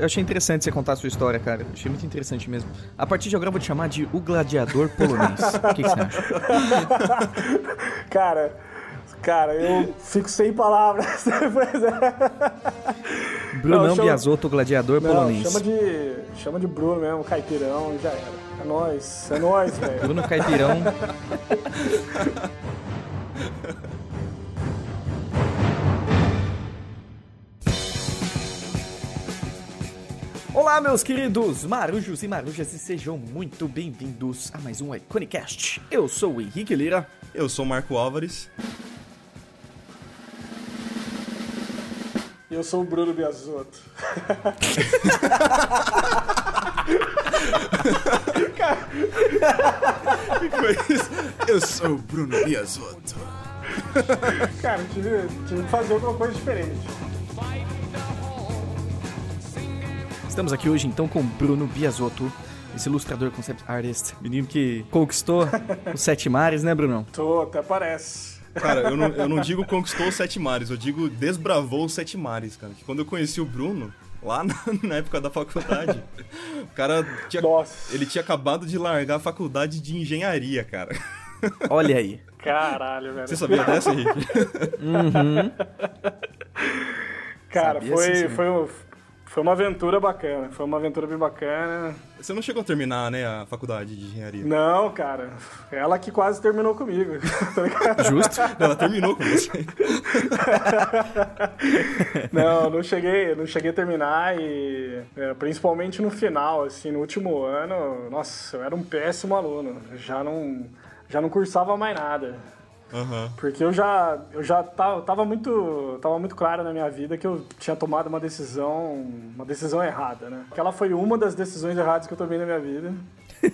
Eu achei interessante você contar a sua história, cara. Achei muito interessante mesmo. A partir de agora eu vou te chamar de o gladiador polonês. o que, que você acha? cara, cara, eu fico sem palavras. é. Brunão Não, chama... Biasotto, gladiador Não, polonês. Chama de, chama de Bruno mesmo, caipirão, já era. É nóis, é nóis, velho. Bruno Caipirão. Olá, meus queridos marujos e marujas, e sejam muito bem-vindos a mais um Iconicast. Eu sou o Henrique Lira. Eu sou o Marco Álvares. E eu sou o Bruno Biasotto. que foi isso? Eu sou o Bruno Biasotto. Cara, tive, tive que fazer alguma coisa diferente. Estamos aqui hoje então com Bruno Biasotto, esse ilustrador concept artist, menino que conquistou os sete mares, né, Brunão? Tô, até parece. Cara, eu não, eu não digo conquistou os sete mares, eu digo desbravou os sete mares, cara. Que quando eu conheci o Bruno, lá na, na, época da faculdade. O cara tinha, Nossa. ele tinha acabado de largar a faculdade de engenharia, cara. Olha aí. Caralho, velho. Você sabia dessa, Henrique? Uhum. Cara, sabia foi, foi, foi uma aventura bacana, foi uma aventura bem bacana. Você não chegou a terminar, né, a faculdade de engenharia? Não, cara. Ela que quase terminou comigo. Tá Justo. Ela terminou com você. não, não cheguei, não cheguei a terminar e é, principalmente no final, assim, no último ano, nossa, eu era um péssimo aluno. Já não, já não cursava mais nada. Uhum. Porque eu já, eu já tava, tava, muito, tava muito claro na minha vida que eu tinha tomado uma decisão, uma decisão errada, né? Aquela foi uma das decisões erradas que eu tomei na minha vida.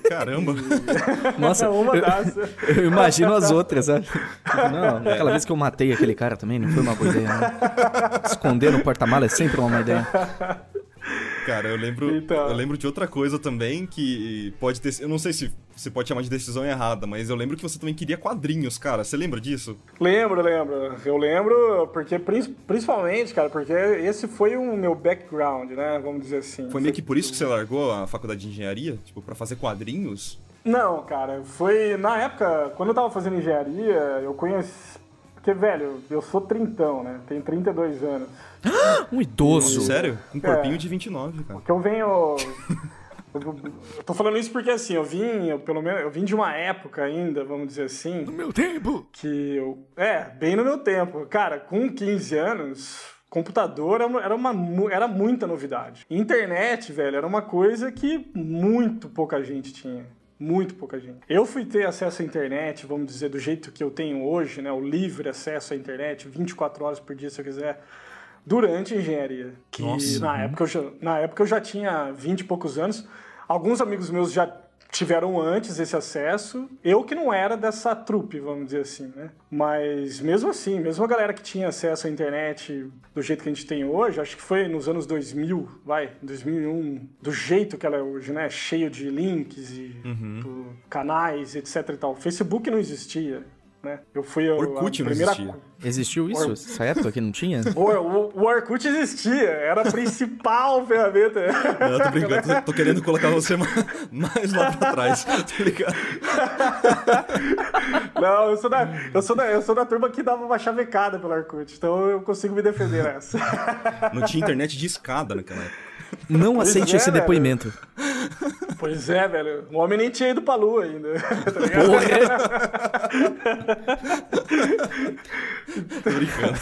Caramba! Nossa, uma das. Eu, eu, imagino as outras, sabe? Não, aquela vez que eu matei aquele cara também não foi uma boa ideia, né? Esconder no porta-mala é sempre uma má ideia. Cara, eu lembro, então... eu lembro de outra coisa também que pode ter. Eu não sei se você pode chamar de decisão errada, mas eu lembro que você também queria quadrinhos, cara. Você lembra disso? Lembro, lembro. Eu lembro, porque principalmente, cara, porque esse foi o meu background, né? Vamos dizer assim. Foi meio que por isso que você largou a faculdade de engenharia? Tipo, para fazer quadrinhos? Não, cara. Foi na época, quando eu tava fazendo engenharia, eu conheci. Porque, velho, eu sou trintão, né? Tenho 32 anos. um idoso. Sério? Um corpinho é, de 29, cara. Que eu venho. eu tô falando isso porque assim, eu vim, eu, pelo menos, eu vim de uma época ainda, vamos dizer assim. No meu tempo! Que eu. É, bem no meu tempo. Cara, com 15 anos. Computador era, uma, era muita novidade. Internet, velho, era uma coisa que muito pouca gente tinha. Muito pouca gente. Eu fui ter acesso à internet, vamos dizer, do jeito que eu tenho hoje, né? O livre acesso à internet, 24 horas por dia se eu quiser durante a engenharia. Que Nossa, na, época eu já, na época eu já tinha 20 e poucos anos. Alguns amigos meus já tiveram antes esse acesso. Eu que não era dessa trupe, vamos dizer assim, né? Mas mesmo assim, mesmo a galera que tinha acesso à internet do jeito que a gente tem hoje, acho que foi nos anos 2000, vai, 2001, do jeito que ela é hoje, né? Cheio de links e uhum. canais, etc e tal. Facebook não existia né? Eu fui Orkut a primeira... não existia. Existiu isso? Or... Essa época que não tinha? O, o, o Orkut existia, era a principal ferramenta. Não, tô brincando, tô, tô, querendo colocar você mais lá pra trás, tá ligado? Não, eu sou, da, eu, sou da, eu sou da turma que dava uma chavecada pelo Orkut, então eu consigo me defender nessa. Não tinha internet de escada naquela época. Não aceite é, esse velho. depoimento. Pois é, velho. O homem nem tinha ido pra lua ainda. Tá Tô brincando.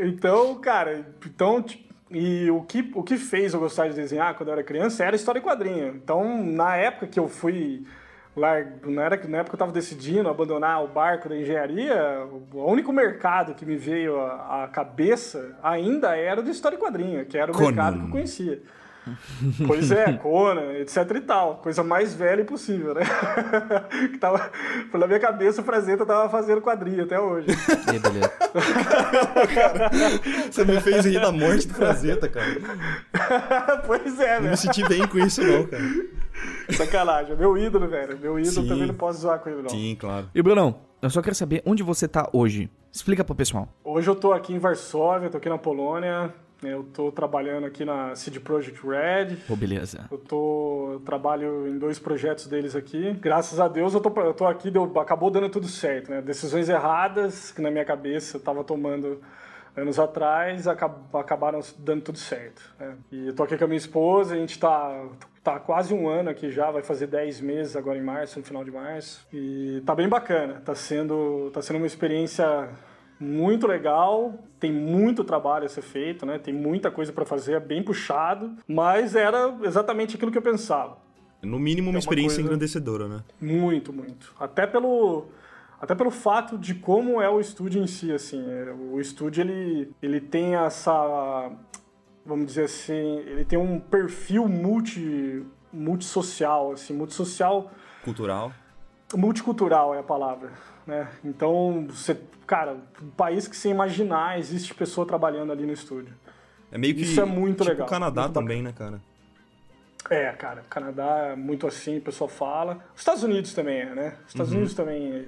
Então, cara, então, e o que, o que fez eu gostar de desenhar quando eu era criança era história e quadrinho. Então, na época que eu fui na, era, na época que eu estava decidindo abandonar o barco da engenharia, o único mercado que me veio à, cabeça ainda era o de história e quadrinho, que era o Conan. mercado que eu conhecia. pois é, Conan, etc e tal. Coisa mais velha possível, né? que tava, pela minha cabeça, o Frazetta tava fazendo quadrinho até hoje. E beleza. cara, você me fez rir da morte do Frazetta, cara. pois é, velho. Não me senti bem com isso, não, cara. Sacanagem, meu ídolo, velho. Meu ídolo Sim. também não posso zoar com ele, não. Sim, claro. E, Brunão, eu só quero saber onde você tá hoje. Explica pro pessoal. Hoje eu tô aqui em Varsóvia, tô aqui na Polônia. Eu tô trabalhando aqui na CD Projekt Red. Pô, beleza. Eu tô eu trabalho em dois projetos deles aqui. Graças a Deus eu tô, eu tô aqui, deu, acabou dando tudo certo, né? Decisões erradas que na minha cabeça eu tava tomando anos atrás acabaram dando tudo certo. Né? E eu tô aqui com a minha esposa, a gente tá, tá quase um ano aqui já, vai fazer 10 meses agora em março, no final de março. E tá bem bacana, tá sendo, tá sendo uma experiência muito legal, tem muito trabalho a ser feito, né? Tem muita coisa para fazer, é bem puxado, mas era exatamente aquilo que eu pensava. No mínimo uma, é uma experiência coisa... engrandecedora, né? Muito, muito. Até pelo até pelo fato de como é o estúdio em si, assim. É, o estúdio, ele, ele tem essa... Vamos dizer assim, ele tem um perfil multi, multissocial, assim, multissocial... Cultural? Multicultural é a palavra, né? Então, você, cara, um país que você imaginar, existe pessoa trabalhando ali no estúdio. É meio que Isso é muito tipo legal. o Canadá muito também, né, cara? É, cara, Canadá é muito assim, o pessoal fala. Os Estados Unidos também é, né? Os Estados uhum. Unidos também,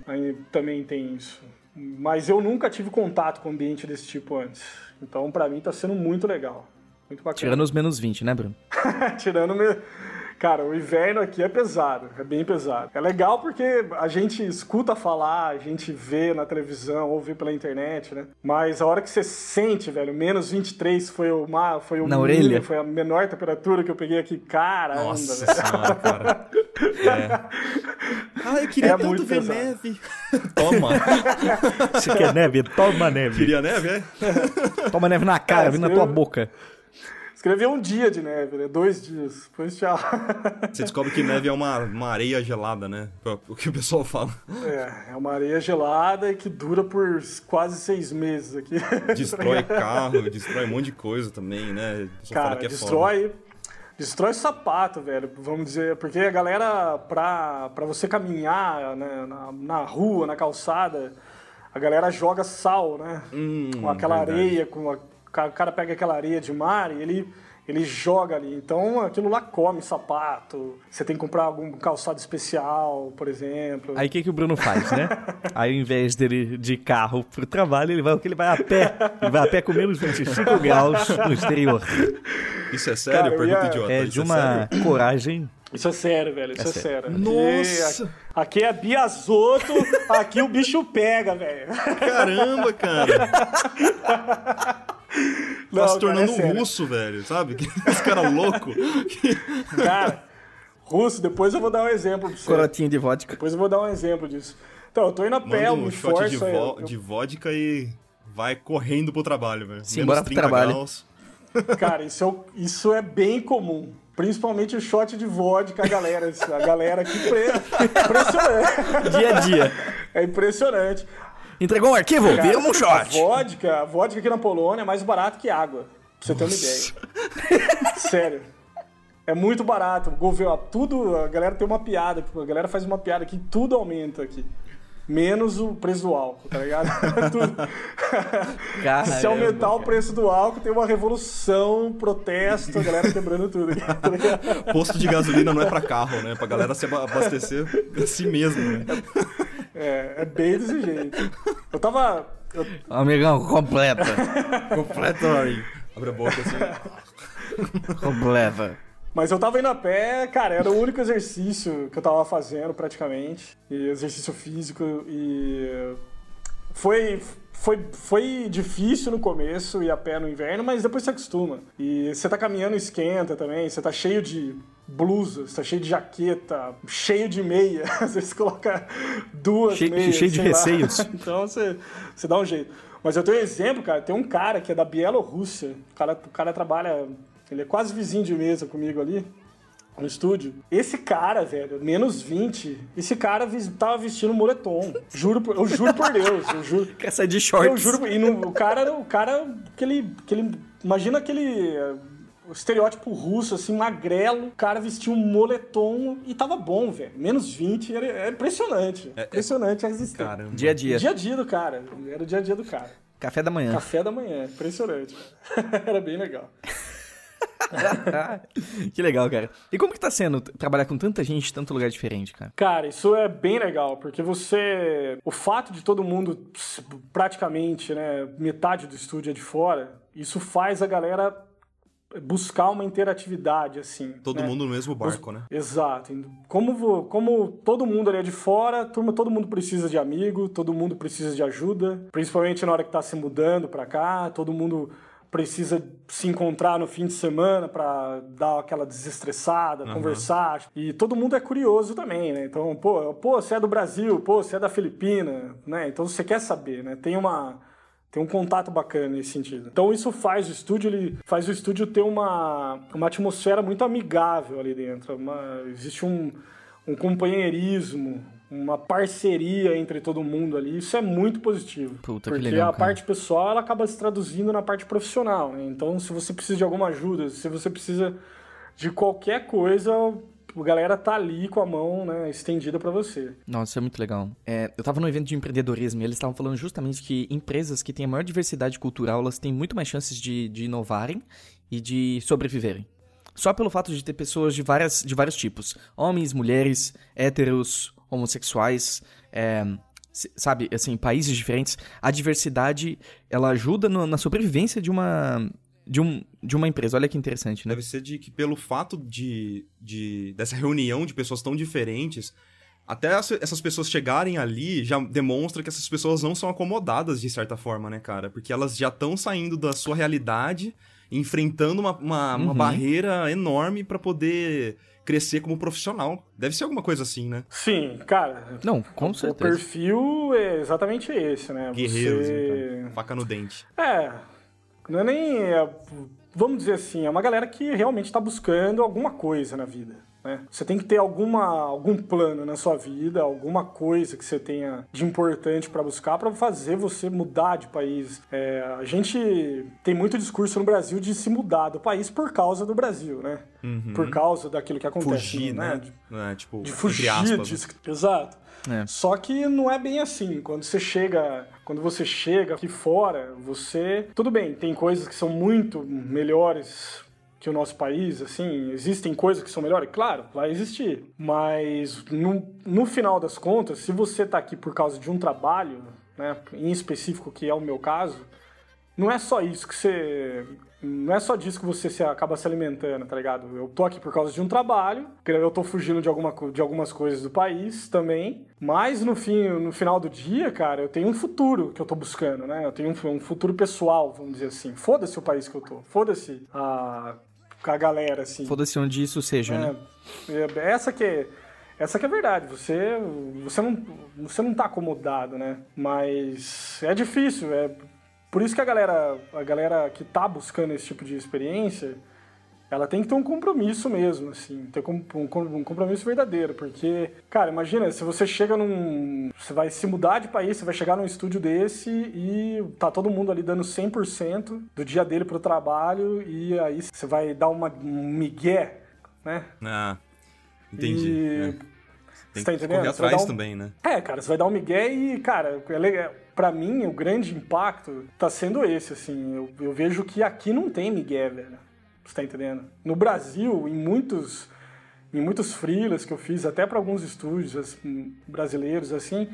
também tem isso. Mas eu nunca tive contato com ambiente desse tipo antes. Então, para mim, tá sendo muito legal. Muito bacana. Tirando os menos 20, né, Bruno? Tirando me... Cara, o inverno aqui é pesado, é bem pesado. É legal porque a gente escuta falar, a gente vê na televisão, ouve pela internet, né? Mas a hora que você sente, velho, menos 23 foi o mar, foi o na mínimo, orelha. foi a menor temperatura que eu peguei aqui. Caramba, Nossa velho. Senhora, cara. É. Ah, eu queria é tanto ver pesado. neve. Toma. Você quer neve? Toma neve. Queria neve, é? Toma neve na cara, é, vindo na tua boca. Escreveu um dia de neve, né? Dois dias. Depois tchau. Você descobre que neve é uma, uma areia gelada, né? O que o pessoal fala. É, é uma areia gelada e que dura por quase seis meses aqui. Destrói carro, destrói um monte de coisa também, né? Cara, é destrói. Foda. Destrói sapato, velho, vamos dizer, porque a galera, pra, pra você caminhar né, na, na rua, na calçada, a galera joga sal, né? Hum, com aquela verdade. areia, com a, o cara pega aquela areia de mar e ele, ele joga ali. Então aquilo lá come sapato. Você tem que comprar algum calçado especial, por exemplo. Aí o que, que o Bruno faz, né? Aí ao invés dele de carro pro trabalho, ele vai, ele vai a pé. Ele vai a pé com menos 25 graus no exterior. Isso é sério? Cara, Pergunta ia... idiota. É de uma é coragem isso é sério, velho. Isso é, é sério. sério. Nossa! Aqui, aqui é Biasoto, aqui o bicho pega, velho. Caramba, cara! Não, tá se tornando cara, é um russo, velho, sabe? Esse cara louco. Cara, russo, depois eu vou dar um exemplo pra você. Corotinho de vodka. Depois eu vou dar um exemplo disso. Então, eu tô indo a pé, um me shot forço, de, vo eu... de vodka e vai correndo pro trabalho, velho. Sim, bora pro trabalho. Graus. Cara, isso é, isso é bem comum. Principalmente o shot de vodka, a galera. A galera aqui impressionante. Dia a dia. É impressionante. Entregou um arquivo? Cara, Vira um shot. Vodka, a vodka aqui na Polônia é mais barato que água. Pra você ter uma ideia. Sério. É muito barato. Governo, tudo, a galera tem uma piada. A galera faz uma piada que tudo aumenta aqui. Menos o preço do álcool, tá ligado? Se aumentar o preço do álcool, tem uma revolução, um protesto, a galera quebrando tudo. Tá Posto de gasolina não é pra carro, né? É pra galera se abastecer a si mesmo, né? É, é bem desse jeito. Eu tava. Eu... Amigão, completa. completa aí. Abre a boca assim. completa. Mas eu tava indo a pé, cara, era o único exercício que eu tava fazendo praticamente. E exercício físico e. Foi, foi, foi difícil no começo ir a pé no inverno, mas depois você acostuma. E você tá caminhando esquenta também, você tá cheio de blusa, você tá cheio de jaqueta, cheio de meia. Às vezes coloca duas cheio, meias. Cheio de receios. então você, você dá um jeito. Mas eu tenho um exemplo, cara. Tem um cara que é da Bielorrússia. O cara, o cara trabalha. Ele é quase vizinho de mesa comigo ali no estúdio. Esse cara, velho, menos 20, esse cara tava vestindo moletom. Juro, eu juro por Deus, eu juro. Quer sair de shorts. Eu juro, e no, o cara, o cara, aquele, aquele, imagina aquele o estereótipo russo, assim, magrelo, o cara vestia um moletom e tava bom, velho. Menos 20, era, era impressionante. É, é impressionante a resistência. Caramba. Dia a dia. Dia a dia do cara. Era o dia a dia do cara. Café da manhã. Café da manhã, impressionante. era bem legal. que legal, cara. E como que tá sendo trabalhar com tanta gente em tanto lugar diferente, cara? Cara, isso é bem legal, porque você. O fato de todo mundo, praticamente, né, metade do estúdio é de fora, isso faz a galera buscar uma interatividade, assim. Todo né? mundo no mesmo barco, né? Exato. Como, como todo mundo ali é de fora, turma, todo mundo precisa de amigo, todo mundo precisa de ajuda, principalmente na hora que tá se mudando pra cá, todo mundo precisa se encontrar no fim de semana para dar aquela desestressada, uhum. conversar. E todo mundo é curioso também, né? Então, pô, pô, você é do Brasil, pô, você é da Filipina, né? Então você quer saber, né? Tem uma tem um contato bacana nesse sentido. Então isso faz o estúdio, ele faz o estúdio ter uma, uma atmosfera muito amigável ali dentro. Uma, existe um, um companheirismo, uma parceria entre todo mundo ali. Isso é muito positivo. Puta, porque legal, a parte pessoal ela acaba se traduzindo na parte profissional. Né? Então, se você precisa de alguma ajuda, se você precisa de qualquer coisa, a galera tá ali com a mão né, estendida para você. Nossa, é muito legal. É, eu tava no evento de empreendedorismo e eles estavam falando justamente que empresas que têm a maior diversidade cultural, elas têm muito mais chances de, de inovarem e de sobreviverem. Só pelo fato de ter pessoas de, várias, de vários tipos. Homens, mulheres, héteros, homossexuais, é, sabe, assim, países diferentes. A diversidade, ela ajuda no, na sobrevivência de uma, de, um, de uma empresa. Olha que interessante, né? Deve ser de que pelo fato de, de dessa reunião de pessoas tão diferentes, até essas pessoas chegarem ali já demonstra que essas pessoas não são acomodadas de certa forma, né, cara? Porque elas já estão saindo da sua realidade, enfrentando uma, uma, uhum. uma barreira enorme para poder crescer como profissional. Deve ser alguma coisa assim, né? Sim, cara. Não, com certeza. O perfil é exatamente esse, né? Guerreiros, Você... Né, faca no dente. É, não é nem. É, vamos dizer assim, é uma galera que realmente está buscando alguma coisa na vida. Né? Você tem que ter alguma, algum plano na sua vida, alguma coisa que você tenha de importante para buscar para fazer você mudar de país. É, a gente tem muito discurso no Brasil de se mudar do país por causa do Brasil, né? Uhum. Por causa daquilo que acontece. Fugir, né? né? De, é, tipo, de fugir aspas, disso. Né? Exato. É. Só que não é bem assim. Quando você chega, quando você chega aqui fora, você, tudo bem, tem coisas que são muito melhores que o nosso país, assim, existem coisas que são melhores? Claro, vai existir. Mas no, no final das contas, se você está aqui por causa de um trabalho, né, em específico, que é o meu caso, não é só isso que você. Não é só disso que você se, acaba se alimentando, tá ligado? Eu tô aqui por causa de um trabalho, eu tô fugindo de, alguma, de algumas coisas do país também, mas no, fim, no final do dia, cara, eu tenho um futuro que eu tô buscando, né? Eu tenho um, um futuro pessoal, vamos dizer assim. Foda-se o país que eu tô, foda-se a com a galera, assim. Foda-se onde isso seja, é, né? É, essa que é, essa que é a verdade. Você, você, não, você não tá acomodado, né? Mas é difícil. É, por isso que a galera, a galera que tá buscando esse tipo de experiência ela tem que ter um compromisso mesmo, assim, ter um compromisso verdadeiro, porque, cara, imagina, se você chega num. Você vai se mudar de país, você vai chegar num estúdio desse e tá todo mundo ali dando 100% do dia dele pro trabalho e aí você vai dar uma, um migué, né? Ah, entendi. E... É. Tem você tá entendendo? correr atrás um... também, né? É, cara, você vai dar um migué e, cara, é legal. Pra mim, o grande impacto tá sendo esse, assim. Eu, eu vejo que aqui não tem migué, velho. Você tá entendendo? No Brasil, em muitos em muitos freelas que eu fiz, até para alguns estúdios assim, brasileiros, assim,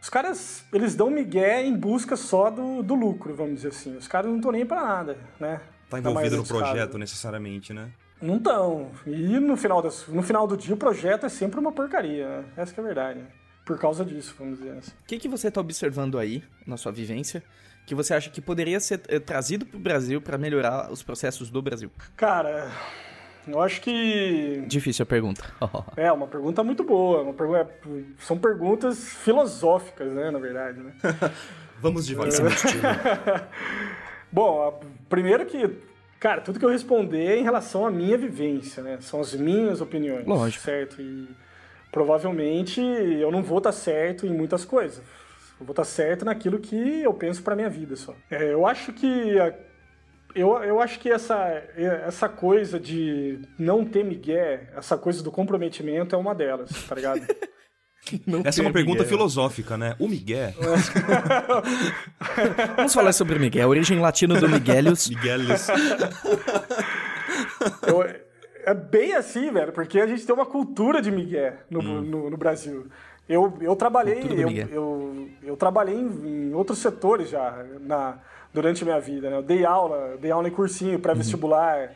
os caras, eles dão migué em busca só do, do lucro, vamos dizer assim. Os caras não estão nem para nada, né? Tá envolvido no projeto, casos. necessariamente, né? Não estão. E no final, das, no final do dia, o projeto é sempre uma porcaria, né? Essa que é a verdade. Né? Por causa disso, vamos dizer assim. O que, que você está observando aí, na sua vivência, que você acha que poderia ser eh, trazido para o Brasil para melhorar os processos do Brasil? Cara, eu acho que. Difícil a pergunta. é, uma pergunta muito boa. Uma pergunta... É, são perguntas filosóficas, né, na verdade. Né? Vamos devagar. Bom, primeiro que, cara, tudo que eu responder é em relação à minha vivência, né? São as minhas opiniões. Lógico. Certo? E provavelmente eu não vou estar certo em muitas coisas. Eu vou estar certo naquilo que eu penso para minha vida só. É, eu acho que a, eu, eu acho que essa, essa coisa de não ter migué, essa coisa do comprometimento é uma delas, tá ligado? Não Essa é uma pergunta Miguel. filosófica, né? O Miguel. Vamos falar sobre o Miguel. A origem latina do Miguelius. Miguelius. eu, é bem assim, velho, porque a gente tem uma cultura de migué no, hum. no, no, Brasil. Eu, eu trabalhei, eu, eu, eu, trabalhei em, em, outros setores já na, durante a minha vida, né? Eu dei aula, dei aula em cursinho, pré-vestibular. Uhum.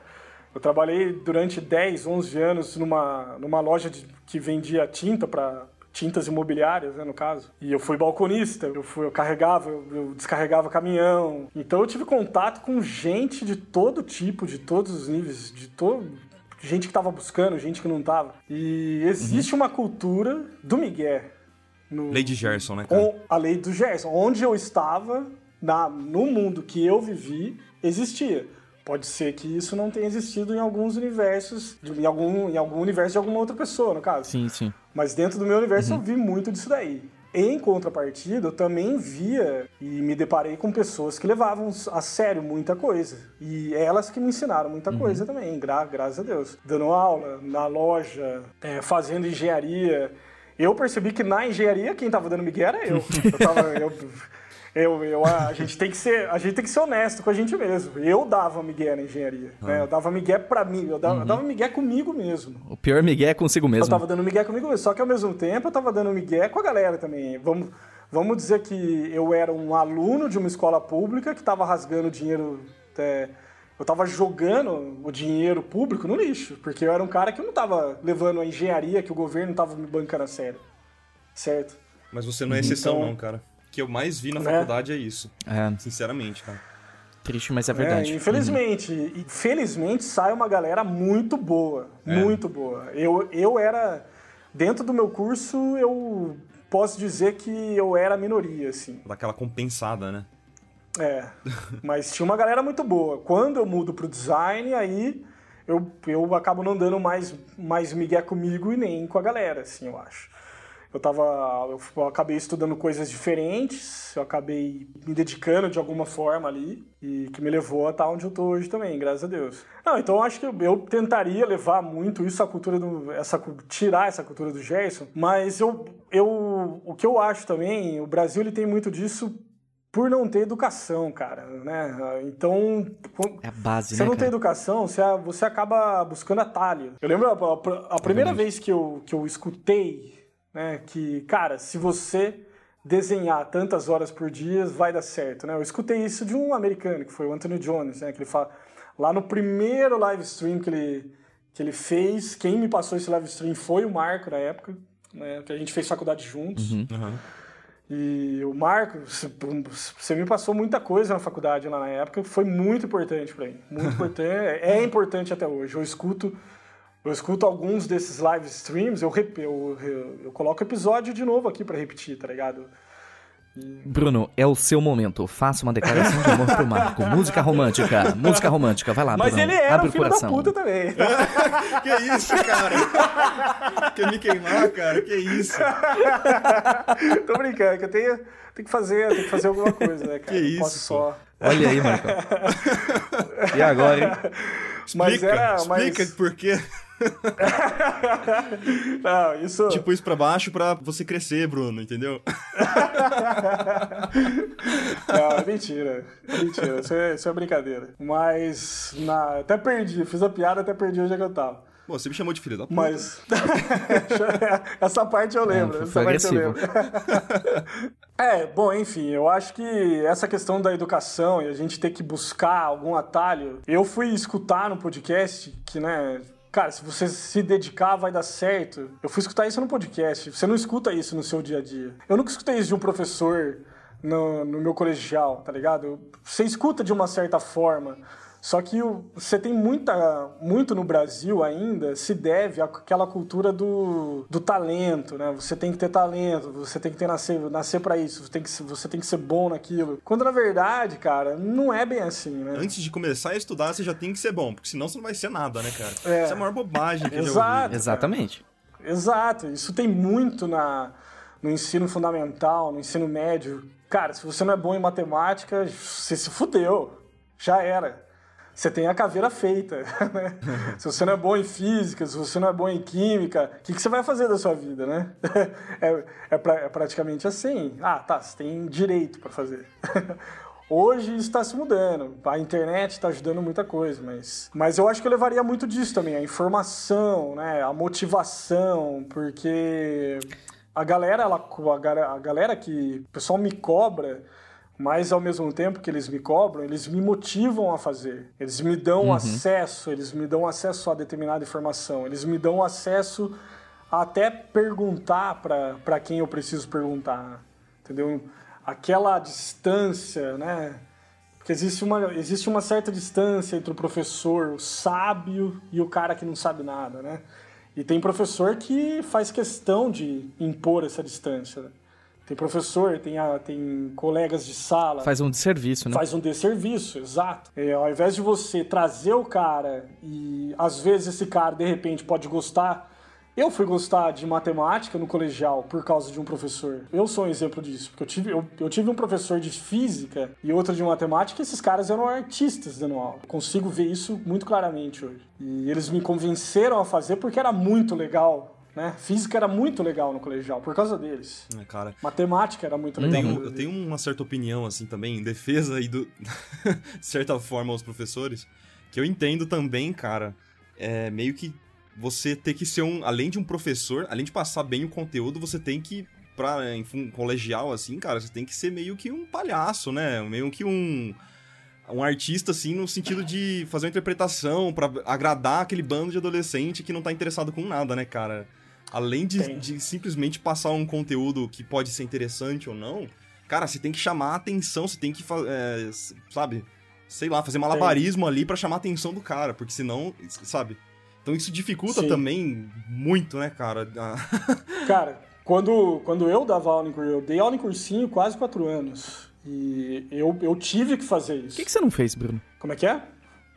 Eu trabalhei durante 10, 11 anos numa, numa loja de, que vendia tinta para tintas imobiliárias, né, no caso. E eu fui balconista, eu, fui, eu carregava, eu, eu, descarregava caminhão. Então eu tive contato com gente de todo tipo, de todos os níveis, de todo gente que estava buscando, gente que não estava. E existe uhum. uma cultura do Miguel. No, lei de Gerson, né, cara? A lei do Gerson. Onde eu estava, na, no mundo que eu vivi, existia. Pode ser que isso não tenha existido em alguns universos, em algum, em algum universo de alguma outra pessoa, no caso. Sim, sim. Mas dentro do meu universo uhum. eu vi muito disso daí. Em contrapartida, eu também via e me deparei com pessoas que levavam a sério muita coisa. E elas que me ensinaram muita uhum. coisa também, gra graças a Deus. Dando aula, na loja, é, fazendo engenharia. Eu percebi que na engenharia quem estava dando migué era eu. eu, tava, eu eu, eu, a, gente tem que ser, a gente tem que ser honesto com a gente mesmo. Eu dava migué na engenharia. Ah. Né? Eu dava migué pra mim, eu dava, uhum. eu dava migué comigo mesmo. O pior migué é consigo mesmo. Eu tava dando migué comigo mesmo, só que ao mesmo tempo eu tava dando migué com a galera também. Vamos, vamos dizer que eu era um aluno de uma escola pública que tava rasgando dinheiro... É, eu tava jogando o dinheiro público no lixo, porque eu era um cara que não tava levando a engenharia que o governo tava me bancando a sério. Certo? Mas você não é exceção então, não, cara que eu mais vi na né? faculdade é isso. É. Sinceramente, cara. Triste, mas é verdade. É, infelizmente, uhum. infelizmente sai uma galera muito boa, é. muito boa. Eu, eu era dentro do meu curso, eu posso dizer que eu era a minoria, assim. Daquela compensada, né? É, mas tinha uma galera muito boa. Quando eu mudo pro design, aí eu, eu acabo não dando mais, mais migué comigo e nem com a galera, assim, eu acho eu tava. Eu acabei estudando coisas diferentes, eu acabei me dedicando de alguma forma ali, e que me levou a estar onde eu tô hoje também, graças a Deus. Não, então eu acho que eu, tentaria levar muito isso, a cultura do. Essa, tirar essa cultura do Gerson, mas eu, eu. O que eu acho também, o Brasil ele tem muito disso por não ter educação, cara, né? Então, é a base, você né, não cara? tem educação, você, você acaba buscando atalho. Eu lembro a, a, a primeira é vez que eu, que eu escutei né? Que, cara, se você desenhar tantas horas por dia, vai dar certo, né? Eu escutei isso de um americano, que foi o Anthony Jones, né? Que ele fala, lá no primeiro live stream que ele, que ele fez, quem me passou esse live stream foi o Marco, na época, né? Que a gente fez faculdade juntos. Uhum. Uhum. E o Marco, você me passou muita coisa na faculdade lá na época, foi muito importante para mim. Muito importante, é importante até hoje. Eu escuto eu escuto alguns desses live streams, eu, eu, eu, eu coloco episódio de novo aqui para repetir, tá ligado? Bruno, é o seu momento. Faça uma declaração de amor pro Marco. Música romântica. Música romântica. Vai lá, Mas Bruno. ele era Abre o filho coração. da puta também. que isso, cara? Quer me queimar, cara? Que isso? Tô brincando, que eu tenho, tenho que fazer, tenho que fazer alguma coisa, né, cara? Que isso? posso só. Olha aí, Marco. e agora, hein? Mas explica, era, explica mas... por quê. Não, isso. Tipo isso pra baixo pra você crescer, Bruno, entendeu? Não, é mentira. É mentira. Isso é, isso é brincadeira. Mas. Na... Até perdi. Fiz a piada, até perdi onde é que eu tava. Pô, você me chamou de filho da puta. Mas. essa parte eu lembro. Não, essa parte eu lembro. é, bom, enfim, eu acho que essa questão da educação e a gente ter que buscar algum atalho. Eu fui escutar no podcast que, né Cara, se você se dedicar, vai dar certo. Eu fui escutar isso no podcast. Você não escuta isso no seu dia a dia. Eu nunca escutei isso de um professor no, no meu colegial, tá ligado? Você escuta de uma certa forma. Só que você tem muita, muito no Brasil ainda, se deve àquela cultura do, do talento, né? Você tem que ter talento, você tem que ter nascer, nascer para isso, você tem, que, você tem que ser bom naquilo. Quando na verdade, cara, não é bem assim, né? Antes de começar a estudar, você já tem que ser bom, porque senão você não vai ser nada, né, cara? É. Isso é a maior bobagem que Exato, Exatamente. Exato. Isso tem muito na, no ensino fundamental, no ensino médio. Cara, se você não é bom em matemática, você se fudeu. Já era você tem a caveira feita. Né? se você não é bom em física, se você não é bom em química, o que, que você vai fazer da sua vida, né? é, é, pra, é praticamente assim. Ah, tá, você tem direito para fazer. Hoje está se mudando, a internet está ajudando muita coisa, mas, mas eu acho que eu levaria muito disso também, a informação, né, a motivação, porque a galera, ela, a galera que o pessoal me cobra, mas ao mesmo tempo que eles me cobram, eles me motivam a fazer. Eles me dão uhum. acesso, eles me dão acesso a determinada informação, eles me dão acesso a até perguntar para quem eu preciso perguntar, entendeu? aquela distância, né? Porque existe uma, existe uma certa distância entre o professor, o sábio, e o cara que não sabe nada, né? E tem professor que faz questão de impor essa distância. Né? Tem professor, tem, a, tem colegas de sala. Faz um desserviço, né? Faz um desserviço, exato. É, ao invés de você trazer o cara e às vezes esse cara de repente pode gostar eu fui gostar de matemática no colegial por causa de um professor. Eu sou um exemplo disso, porque eu tive, eu, eu tive um professor de física e outro de matemática e esses caras eram artistas dando aula. Consigo ver isso muito claramente hoje. E eles me convenceram a fazer porque era muito legal né? Física era muito legal no colegial, por causa deles. É, cara, Matemática era muito legal. Eu tenho, eu tenho uma certa opinião, assim, também, em defesa aí do... de certa forma, aos professores, que eu entendo também, cara, é meio que você ter que ser um. Além de um professor, além de passar bem o conteúdo, você tem que. Pra, em um colegial, assim, cara, você tem que ser meio que um palhaço, né? Meio que um. Um artista, assim, no sentido de fazer uma interpretação para agradar aquele bando de adolescente que não tá interessado com nada, né, cara? Além de, de simplesmente passar um conteúdo que pode ser interessante ou não, cara, você tem que chamar a atenção, você tem que, é, sabe, sei lá, fazer malabarismo Tem. ali para chamar a atenção do cara, porque senão, sabe, então isso dificulta Sim. também muito, né, cara? cara, quando, quando eu dava aula em cursinho, eu dei aula em cursinho quase quatro anos. E eu, eu tive que fazer isso. O que, que você não fez, Bruno? Como é que é?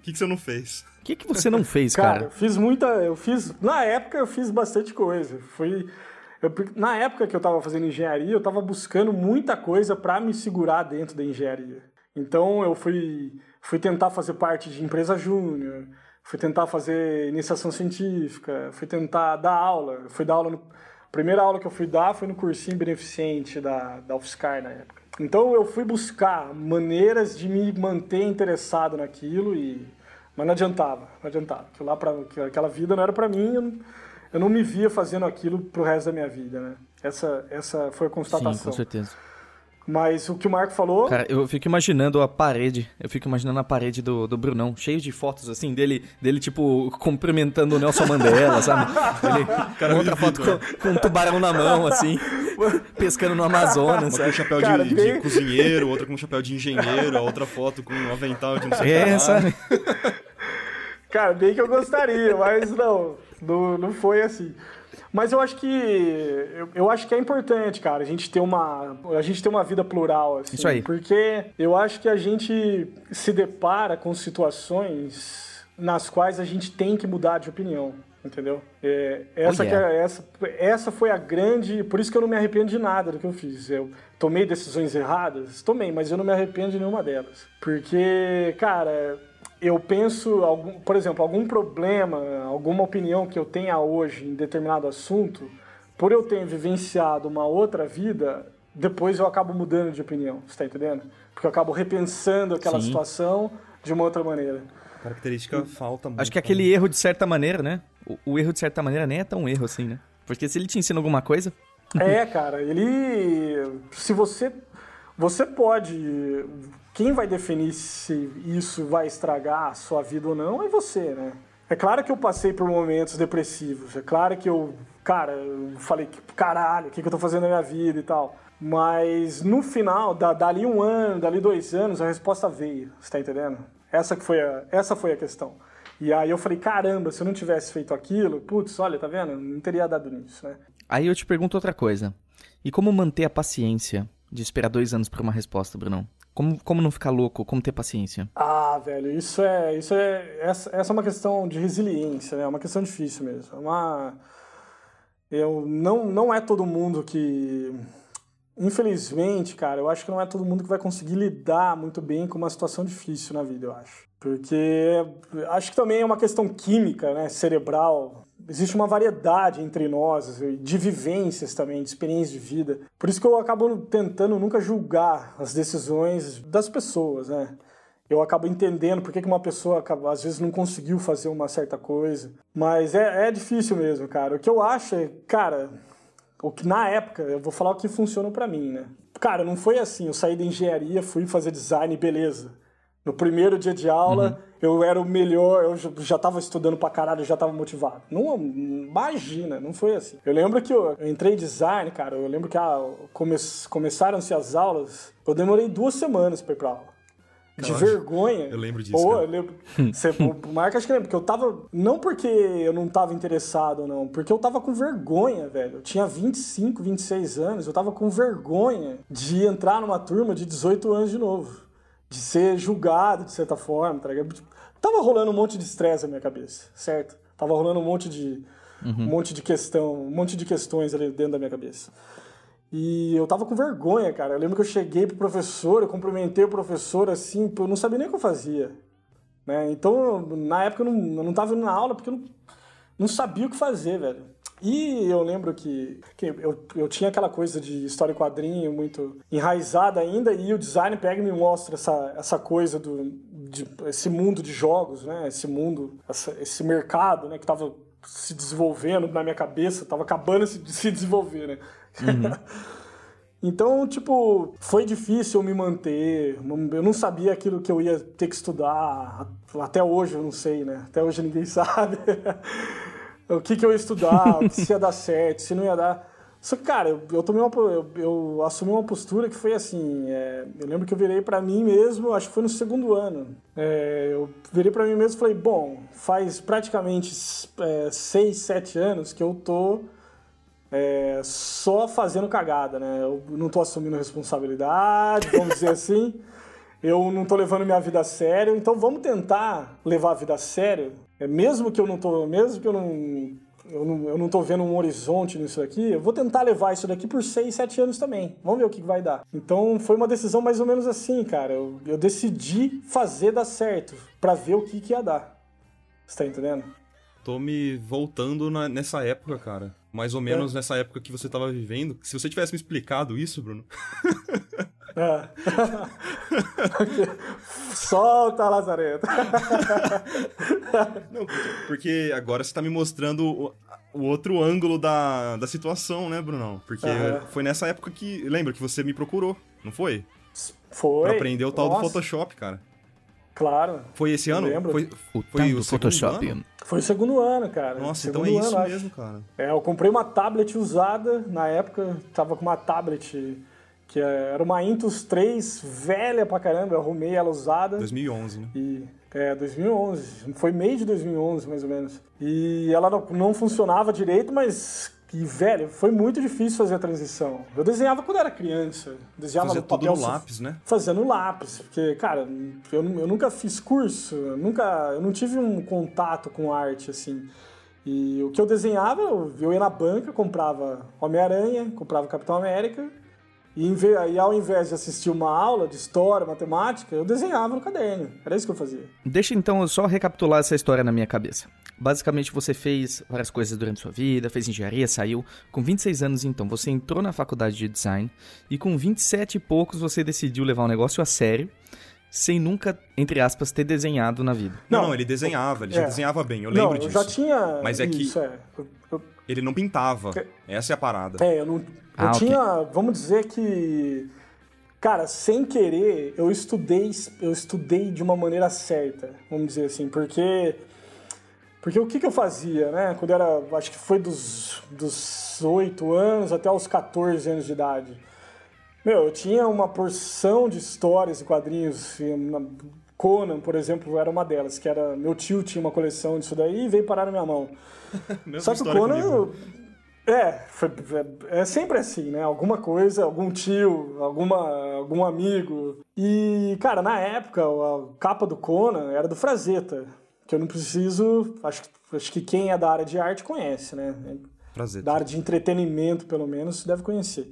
O que, que você não fez? O que, que você não fez, cara? Cara, eu fiz muita. Eu fiz. Na época eu fiz bastante coisa. Foi. Eu, na época que eu estava fazendo engenharia, eu estava buscando muita coisa para me segurar dentro da engenharia. Então eu fui, fui tentar fazer parte de empresa júnior, fui tentar fazer iniciação científica, fui tentar dar aula, fui dar aula no... A primeira aula que eu fui dar foi no cursinho beneficente da, da UFSCar na época. Então eu fui buscar maneiras de me manter interessado naquilo e mas não adiantava, não adiantava. Aquilo lá pra, aquela vida não era para mim, eu não, eu não me via fazendo aquilo pro resto da minha vida, né? Essa, essa foi a constatação. Sim, com certeza. Mas o que o Marco falou. Cara, eu fico imaginando a parede. Eu fico imaginando a parede do, do Brunão, cheio de fotos, assim, dele, dele tipo, cumprimentando o Nelson Mandela, sabe? Ele, Cara, outra foto com, com, um tubarão na mão, assim, pescando no Amazonas. Uma com chapéu Cara, de, bem... de, cozinheiro, outra com chapéu de engenheiro, a outra foto com um avental de não sei É, sabe? Cara, bem que eu gostaria, mas não, não, não foi assim. Mas eu acho que eu, eu, acho que é importante, cara, a gente ter uma a gente ter uma vida plural assim, Isso aí. porque eu acho que a gente se depara com situações nas quais a gente tem que mudar de opinião entendeu? É, essa, oh, yeah. é, essa, essa foi a grande. Por isso que eu não me arrependo de nada do que eu fiz. Eu tomei decisões erradas? Tomei, mas eu não me arrependo de nenhuma delas. Porque, cara, eu penso, algum, por exemplo, algum problema, alguma opinião que eu tenha hoje em determinado assunto, por eu ter vivenciado uma outra vida, depois eu acabo mudando de opinião, você está entendendo? Porque eu acabo repensando aquela Sim. situação de uma outra maneira. Característica falta muito. Acho que aquele erro, de certa maneira, né? O, o, erro, de certa maneira, nem é tão erro assim, né? Porque se ele te ensina alguma coisa. É, cara, ele. Se você. Você pode quem vai definir se isso vai estragar a sua vida ou não é você, né? É claro que eu passei por momentos depressivos, é claro que eu, cara, eu falei, caralho, o que, que eu tô fazendo na minha vida e tal. Mas no final, da, dali um ano, dali dois anos, a resposta veio, você tá entendendo? Essa, que foi a, essa foi a questão. E aí eu falei, caramba, se eu não tivesse feito aquilo, putz, olha, tá vendo? Não teria dado nisso, né? Aí eu te pergunto outra coisa. E como manter a paciência de esperar dois anos por uma resposta, Brunão? Como, como não ficar louco? Como ter paciência? Ah, velho, isso é. Isso é essa, essa é uma questão de resiliência, né? É uma questão difícil mesmo. É uma. Eu, não, não é todo mundo que. Infelizmente, cara, eu acho que não é todo mundo que vai conseguir lidar muito bem com uma situação difícil na vida, eu acho. Porque acho que também é uma questão química, né? Cerebral existe uma variedade entre nós, de vivências também, de experiências de vida. Por isso que eu acabo tentando nunca julgar as decisões das pessoas, né? Eu acabo entendendo por que uma pessoa acaba, às vezes não conseguiu fazer uma certa coisa. Mas é, é difícil mesmo, cara. O que eu acho é, cara, o que na época, eu vou falar o que funcionou para mim, né? Cara, não foi assim, eu saí da engenharia, fui fazer design, beleza. No primeiro dia de aula, uhum. Eu era o melhor, eu já estava estudando pra caralho, eu já estava motivado. Não, imagina, não foi assim. Eu lembro que eu, eu entrei em design, cara, eu lembro que ah, come, começaram-se as aulas, eu demorei duas semanas pra ir pra aula. De vergonha. Eu lembro disso. Pô, eu lembro. Você, o Marco acho que lembra, porque eu tava. Não porque eu não tava interessado, não. Porque eu tava com vergonha, velho. Eu tinha 25, 26 anos. Eu tava com vergonha de entrar numa turma de 18 anos de novo de ser julgado de certa forma, tá ligado? Tava rolando um monte de estresse na minha cabeça, certo? Tava rolando um monte de uhum. um monte de questão, um monte de questões ali dentro da minha cabeça. E eu tava com vergonha, cara. Eu lembro que eu cheguei pro professor, eu cumprimentei o professor assim, eu não sabia nem o que eu fazia. Né? Então, na época eu não, eu não tava indo na aula porque eu não, não sabia o que fazer, velho. E eu lembro que, que eu, eu tinha aquela coisa de história e quadrinho muito enraizada ainda, e o design pega e me mostra essa, essa coisa do de, esse mundo de jogos, né? Esse mundo, essa, esse mercado, né? Que estava se desenvolvendo na minha cabeça, estava acabando de se desenvolver, né? Uhum. Então, tipo, foi difícil eu me manter. Eu não sabia aquilo que eu ia ter que estudar. Até hoje eu não sei, né? Até hoje ninguém sabe o que, que eu ia estudar, se ia dar certo, se não ia dar. Só que, cara, eu, eu tomei uma, eu, eu, assumi uma postura que foi assim. É, eu lembro que eu virei para mim mesmo, acho que foi no segundo ano. É, eu virei para mim mesmo e falei: bom, faz praticamente é, seis, sete anos que eu tô é, só fazendo cagada, né? Eu não tô assumindo responsabilidade, vamos dizer assim. Eu não tô levando minha vida a sério, então vamos tentar levar a vida a sério é, mesmo que eu não tô, mesmo que eu não, eu não, eu não tô vendo um horizonte nisso aqui, eu vou tentar levar isso daqui por 6, 7 anos também. Vamos ver o que vai dar. Então foi uma decisão mais ou menos assim, cara. Eu, eu decidi fazer dar certo para ver o que, que ia dar. Você tá entendendo? Tô me voltando na, nessa época, cara. Mais ou menos é. nessa época que você tava vivendo. Se você tivesse me explicado isso, Bruno. É. Solta, Lazareta. Não, porque agora você tá me mostrando o, o outro ângulo da, da situação, né, Brunão? Porque uhum. foi nessa época que. Lembra que você me procurou, não foi? Foi. Pra aprender o tal Nossa. do Photoshop, cara. Claro. Foi esse ano? Lembro. Foi, o foi o Photoshop. Ano? Foi o segundo ano, cara. Nossa, segundo então é isso ano, mesmo, acho. cara. É, eu comprei uma tablet usada na época, tava com uma tablet que era uma Intus 3 velha pra caramba, eu arrumei ela usada. 2011, né? E, é, 2011. Foi meio de 2011, mais ou menos. E ela não, não funcionava direito, mas e, velho, foi muito difícil fazer a transição. Eu desenhava quando era criança. Desenhava Fazia no papel. Tudo no lápis, né? Fazendo lápis. Porque, cara, eu, eu nunca fiz curso, eu nunca. Eu não tive um contato com arte, assim. E o que eu desenhava, eu, eu ia na banca, comprava Homem-Aranha, comprava Capitão América e, ao invés de assistir uma aula de história, matemática, eu desenhava no caderno. Era isso que eu fazia. Deixa então eu só recapitular essa história na minha cabeça. Basicamente, você fez várias coisas durante sua vida, fez engenharia, saiu. Com 26 anos, então, você entrou na faculdade de design. E com 27 e poucos, você decidiu levar o negócio a sério sem nunca, entre aspas, ter desenhado na vida. Não, não ele desenhava, ele é. já desenhava bem, eu lembro não, eu disso. já tinha. Mas é isso, que é. Eu, eu... ele não pintava. É. Essa é a parada. É, eu não. Eu ah, tinha. Okay. Vamos dizer que. Cara, sem querer, eu estudei, eu estudei de uma maneira certa, vamos dizer assim, porque. Porque o que, que eu fazia, né? Quando era. Acho que foi dos, dos 8 anos até os 14 anos de idade. Meu, eu tinha uma porção de histórias e quadrinhos. Conan, por exemplo, era uma delas, que era. Meu tio tinha uma coleção disso daí e veio parar na minha mão. Só que o Conan. É, foi, é, é, sempre assim, né? Alguma coisa, algum tio, alguma, algum amigo. E, cara, na época, a capa do Conan era do Frazetta, que eu não preciso. Acho, acho que quem é da área de arte conhece, né? Frazetta. Da área de entretenimento, pelo menos, deve conhecer.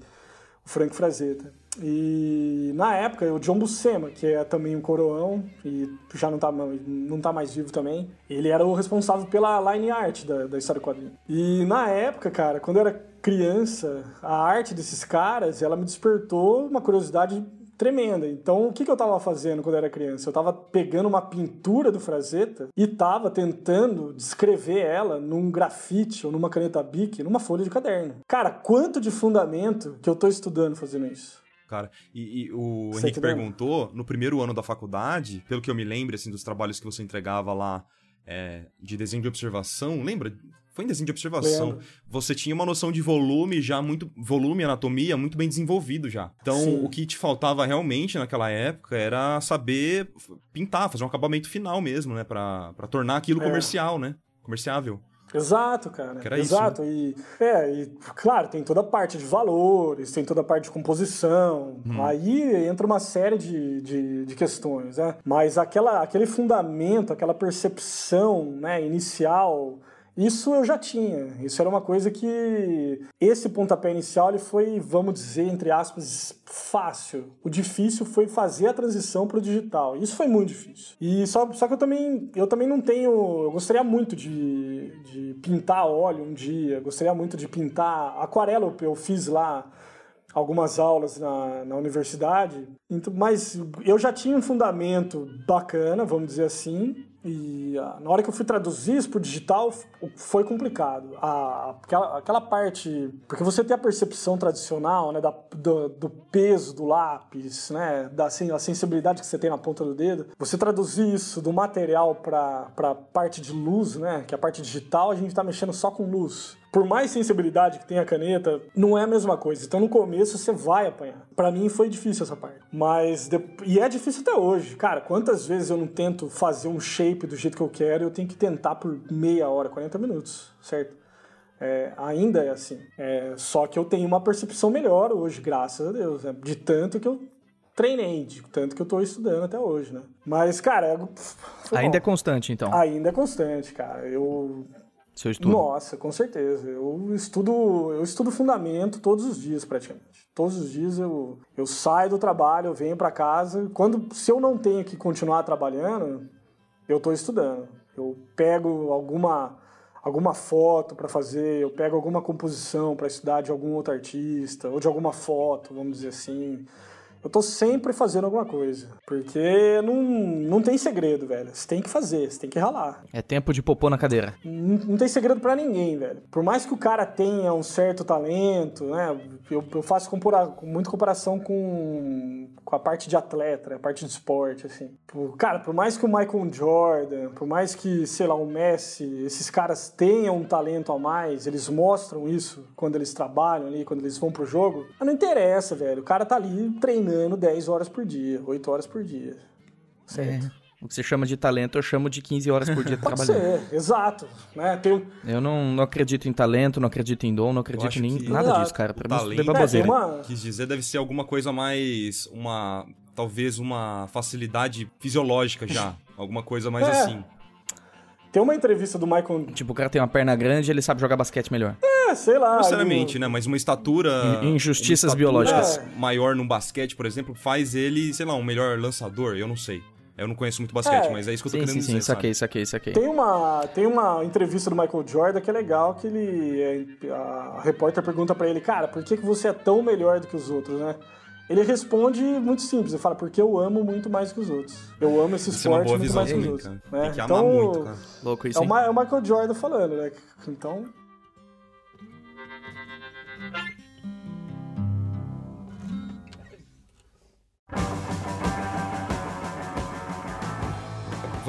Frank Frazetta. E na época, o John Buscema, que é também um coroão e já não tá, não tá mais vivo também, ele era o responsável pela line art da, da história do. E na época, cara, quando eu era criança, a arte desses caras, ela me despertou uma curiosidade tremenda. Então, o que, que eu estava fazendo quando eu era criança? Eu estava pegando uma pintura do Frazetta e estava tentando descrever ela num grafite ou numa caneta Bic, numa folha de caderno. Cara, quanto de fundamento que eu estou estudando fazendo isso? cara. E, e o Henrique perguntou, no primeiro ano da faculdade, pelo que eu me lembro, assim, dos trabalhos que você entregava lá é, de desenho de observação, lembra? Em desenho de observação. Você tinha uma noção de volume já muito. volume, anatomia, muito bem desenvolvido já. Então, Sim. o que te faltava realmente naquela época era saber pintar, fazer um acabamento final mesmo, né? Pra, pra tornar aquilo é. comercial, né? Comerciável. Exato, cara. Que era Exato. Isso, né? e, é, e, claro, tem toda a parte de valores, tem toda a parte de composição. Hum. Aí entra uma série de, de, de, questões, né? Mas aquela, aquele fundamento, aquela percepção né, inicial isso eu já tinha. Isso era uma coisa que esse pontapé inicial ele foi, vamos dizer, entre aspas, fácil. O difícil foi fazer a transição para o digital. Isso foi muito difícil. E só, só que eu também, eu também não tenho. Eu gostaria muito de, de pintar óleo um dia. Gostaria muito de pintar aquarela. Eu fiz lá algumas aulas na, na universidade, então, mas eu já tinha um fundamento bacana, vamos dizer assim, e ah, na hora que eu fui traduzir isso para o digital, foi complicado. A, aquela, aquela, parte. Porque você tem a percepção tradicional né, da, do, do, peso do lápis, né, da assim, a sensibilidade que você tem na ponta do dedo. Você traduzir isso do material para a parte de luz, né, que é a parte digital, a gente está mexendo só com luz por mais sensibilidade que tenha a caneta, não é a mesma coisa. Então no começo você vai apanhar. Para mim foi difícil essa parte. Mas e é difícil até hoje. Cara, quantas vezes eu não tento fazer um shape do jeito que eu quero, eu tenho que tentar por meia hora, 40 minutos, certo? É, ainda é assim. É, só que eu tenho uma percepção melhor hoje, graças a Deus. Né? De tanto que eu treinei, de tanto que eu tô estudando até hoje, né? Mas, cara. É... Ainda é constante, então. Ainda é constante, cara. Eu seu estudo? Nossa, com certeza. Eu estudo, eu estudo fundamento todos os dias praticamente. Todos os dias eu, eu saio do trabalho, eu venho para casa. Quando se eu não tenho que continuar trabalhando, eu estou estudando. Eu pego alguma alguma foto para fazer, eu pego alguma composição para estudar de algum outro artista ou de alguma foto, vamos dizer assim. Eu tô sempre fazendo alguma coisa. Porque não, não tem segredo, velho. Você tem que fazer, você tem que ralar. É tempo de popô na cadeira. Não, não tem segredo para ninguém, velho. Por mais que o cara tenha um certo talento, né? Eu, eu faço compara, muita comparação com, com a parte de atleta, né? a parte de esporte, assim. Cara, por mais que o Michael Jordan, por mais que, sei lá, o Messi, esses caras tenham um talento a mais, eles mostram isso quando eles trabalham ali, quando eles vão pro jogo, mas não interessa, velho. O cara tá ali treinando treinando 10 horas por dia, 8 horas por dia. Certo? É. O que você chama de talento, eu chamo de 15 horas por dia Pode trabalhando. Ser, exato. Né? Tem... Eu não, não acredito em talento, não acredito em dom, não acredito em nada exato. disso, cara. Pra mim, talento, é. É, uma... Quis dizer, deve ser alguma coisa mais. uma Talvez uma facilidade fisiológica já. alguma coisa mais é. assim. Tem uma entrevista do Michael. Tipo, o cara tem uma perna grande ele sabe jogar basquete melhor. É, sei lá. Não necessariamente, né? Mas uma estatura. Injustiças uma estatura biológicas. É. Maior no basquete, por exemplo, faz ele, sei lá, um melhor lançador. Eu não sei. Eu não conheço muito basquete, é. mas é isso que eu tô sim, querendo sim, dizer. Sim, saquei, saquei, saquei. Tem uma, tem uma entrevista do Michael Jordan que é legal, que ele. É, a repórter pergunta para ele, cara, por que, que você é tão melhor do que os outros, né? Ele responde muito simples, ele fala, porque eu amo muito mais que os outros. Eu amo esse isso esporte é muito mais que os outros. Né? Tem que então, muito, cara. Louco isso, é, o, é o Michael Jordan falando, né? Então...